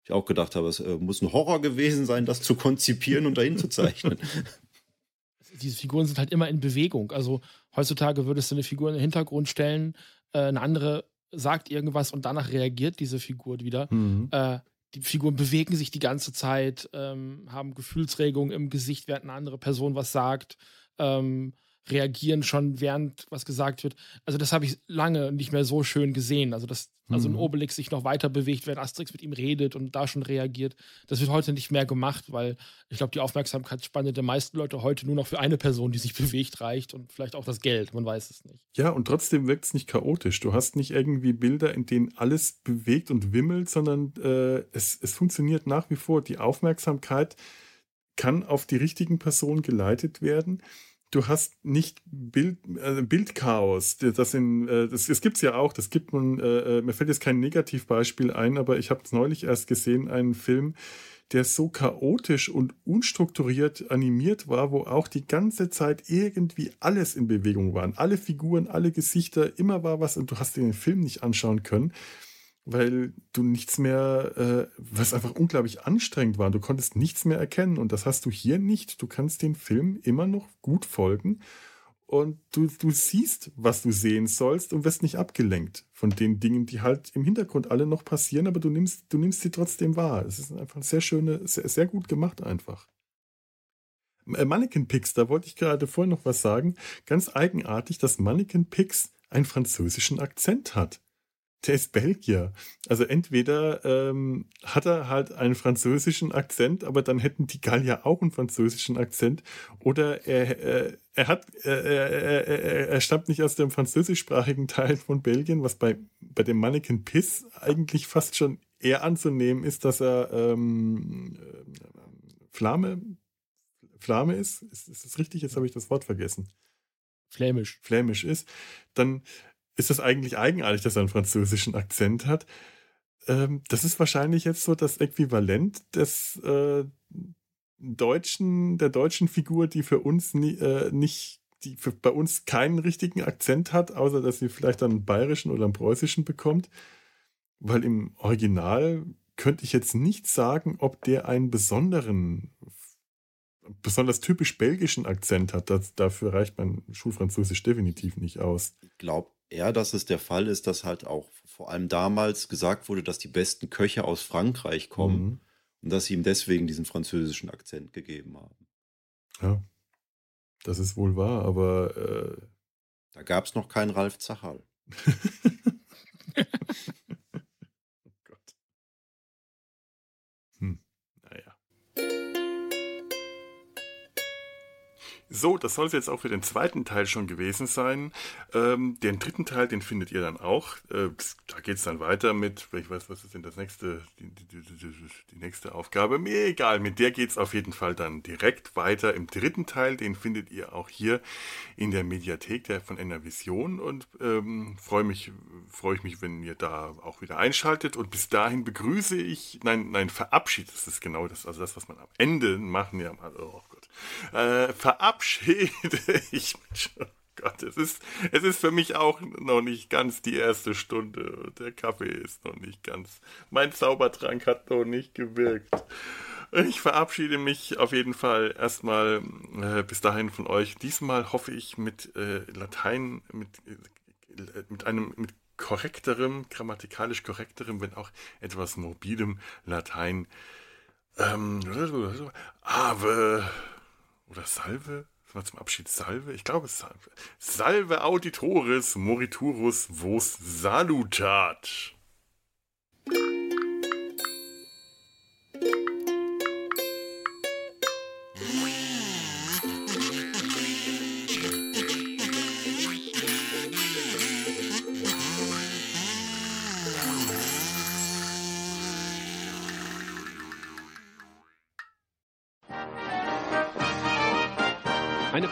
Ich auch gedacht habe, es äh, muss ein Horror gewesen sein, das zu konzipieren und dahin zu zeichnen. diese Figuren sind halt immer in Bewegung. Also heutzutage würdest du eine Figur in den Hintergrund stellen, äh, eine andere sagt irgendwas und danach reagiert diese Figur wieder. Mhm. Äh, die Figuren bewegen sich die ganze Zeit, ähm, haben Gefühlsregungen im Gesicht, während eine andere Person was sagt. Ähm, reagieren schon, während was gesagt wird. Also das habe ich lange nicht mehr so schön gesehen. Also dass also ein mhm. Obelix sich noch weiter bewegt, während Asterix mit ihm redet und da schon reagiert. Das wird heute nicht mehr gemacht, weil ich glaube, die Aufmerksamkeitsspanne der meisten Leute heute nur noch für eine Person, die sich bewegt, reicht und vielleicht auch das Geld. Man weiß es nicht. Ja, und trotzdem wirkt es nicht chaotisch. Du hast nicht irgendwie Bilder, in denen alles bewegt und wimmelt, sondern äh, es, es funktioniert nach wie vor. Die Aufmerksamkeit kann auf die richtigen Personen geleitet werden du hast nicht Bild, äh, Bildchaos. Das, äh, das, das gibt es ja auch. Das gibt man, äh, äh, mir fällt jetzt kein Negativbeispiel ein, aber ich habe es neulich erst gesehen, einen Film, der so chaotisch und unstrukturiert animiert war, wo auch die ganze Zeit irgendwie alles in Bewegung war. Alle Figuren, alle Gesichter, immer war was und du hast den Film nicht anschauen können. Weil du nichts mehr, äh, was einfach unglaublich anstrengend war. Du konntest nichts mehr erkennen und das hast du hier nicht. Du kannst den Film immer noch gut folgen und du, du siehst, was du sehen sollst und wirst nicht abgelenkt von den Dingen, die halt im Hintergrund alle noch passieren, aber du nimmst, du nimmst sie trotzdem wahr. Es ist einfach sehr schöne, sehr, sehr gut gemacht einfach. Äh, Mannequin Pix, da wollte ich gerade vorhin noch was sagen. Ganz eigenartig, dass Mannequin Pix einen französischen Akzent hat der ist Belgier. Also entweder ähm, hat er halt einen französischen Akzent, aber dann hätten die Gallier auch einen französischen Akzent. Oder er, äh, er hat, äh, er, er, er, stammt nicht aus dem französischsprachigen Teil von Belgien, was bei, bei dem Mannequin Piss eigentlich fast schon eher anzunehmen ist, dass er ähm, Flamme, Flamme ist. Ist, ist das richtig? Jetzt habe ich das Wort vergessen. Flämisch. Flämisch ist. Dann ist das eigentlich eigenartig, dass er einen französischen Akzent hat. Ähm, das ist wahrscheinlich jetzt so das Äquivalent des äh, deutschen, der deutschen Figur, die für uns nie, äh, nicht, die für, bei uns keinen richtigen Akzent hat, außer dass sie vielleicht einen bayerischen oder einen preußischen bekommt. Weil im Original könnte ich jetzt nicht sagen, ob der einen besonderen, besonders typisch belgischen Akzent hat. Das, dafür reicht mein Schulfranzösisch definitiv nicht aus. Ich glaube, eher, dass es der Fall ist, dass halt auch vor allem damals gesagt wurde, dass die besten Köche aus Frankreich kommen mhm. und dass sie ihm deswegen diesen französischen Akzent gegeben haben. Ja, das ist wohl wahr, aber äh da gab es noch keinen Ralf Zachal. So, das soll es jetzt auch für den zweiten Teil schon gewesen sein. Ähm, den dritten Teil, den findet ihr dann auch. Äh, da geht es dann weiter mit, ich weiß, was ist denn das nächste, die, die, die, die nächste Aufgabe? Mir egal, mit der geht es auf jeden Fall dann direkt weiter im dritten Teil. Den findet ihr auch hier in der Mediathek der von Enervision und ähm, freue mich, freue ich mich, wenn ihr da auch wieder einschaltet. Und bis dahin begrüße ich, nein, nein, verabschiede, das ist genau das, also das, was man am Ende machen, ja, oh Gott, äh, verabschiede ich mich. Oh Gott, es ist, es ist für mich auch noch nicht ganz die erste Stunde. Der Kaffee ist noch nicht ganz. Mein Zaubertrank hat noch nicht gewirkt. Ich verabschiede mich auf jeden Fall erstmal äh, bis dahin von euch. Diesmal hoffe ich mit äh, Latein, mit, äh, mit einem mit korrekterem, grammatikalisch korrekterem, wenn auch etwas morbidem Latein. Ähm, Ave oder Salve? Mal zum Abschied Salve? Ich glaube Salve. Salve auditoris moriturus vos salutat.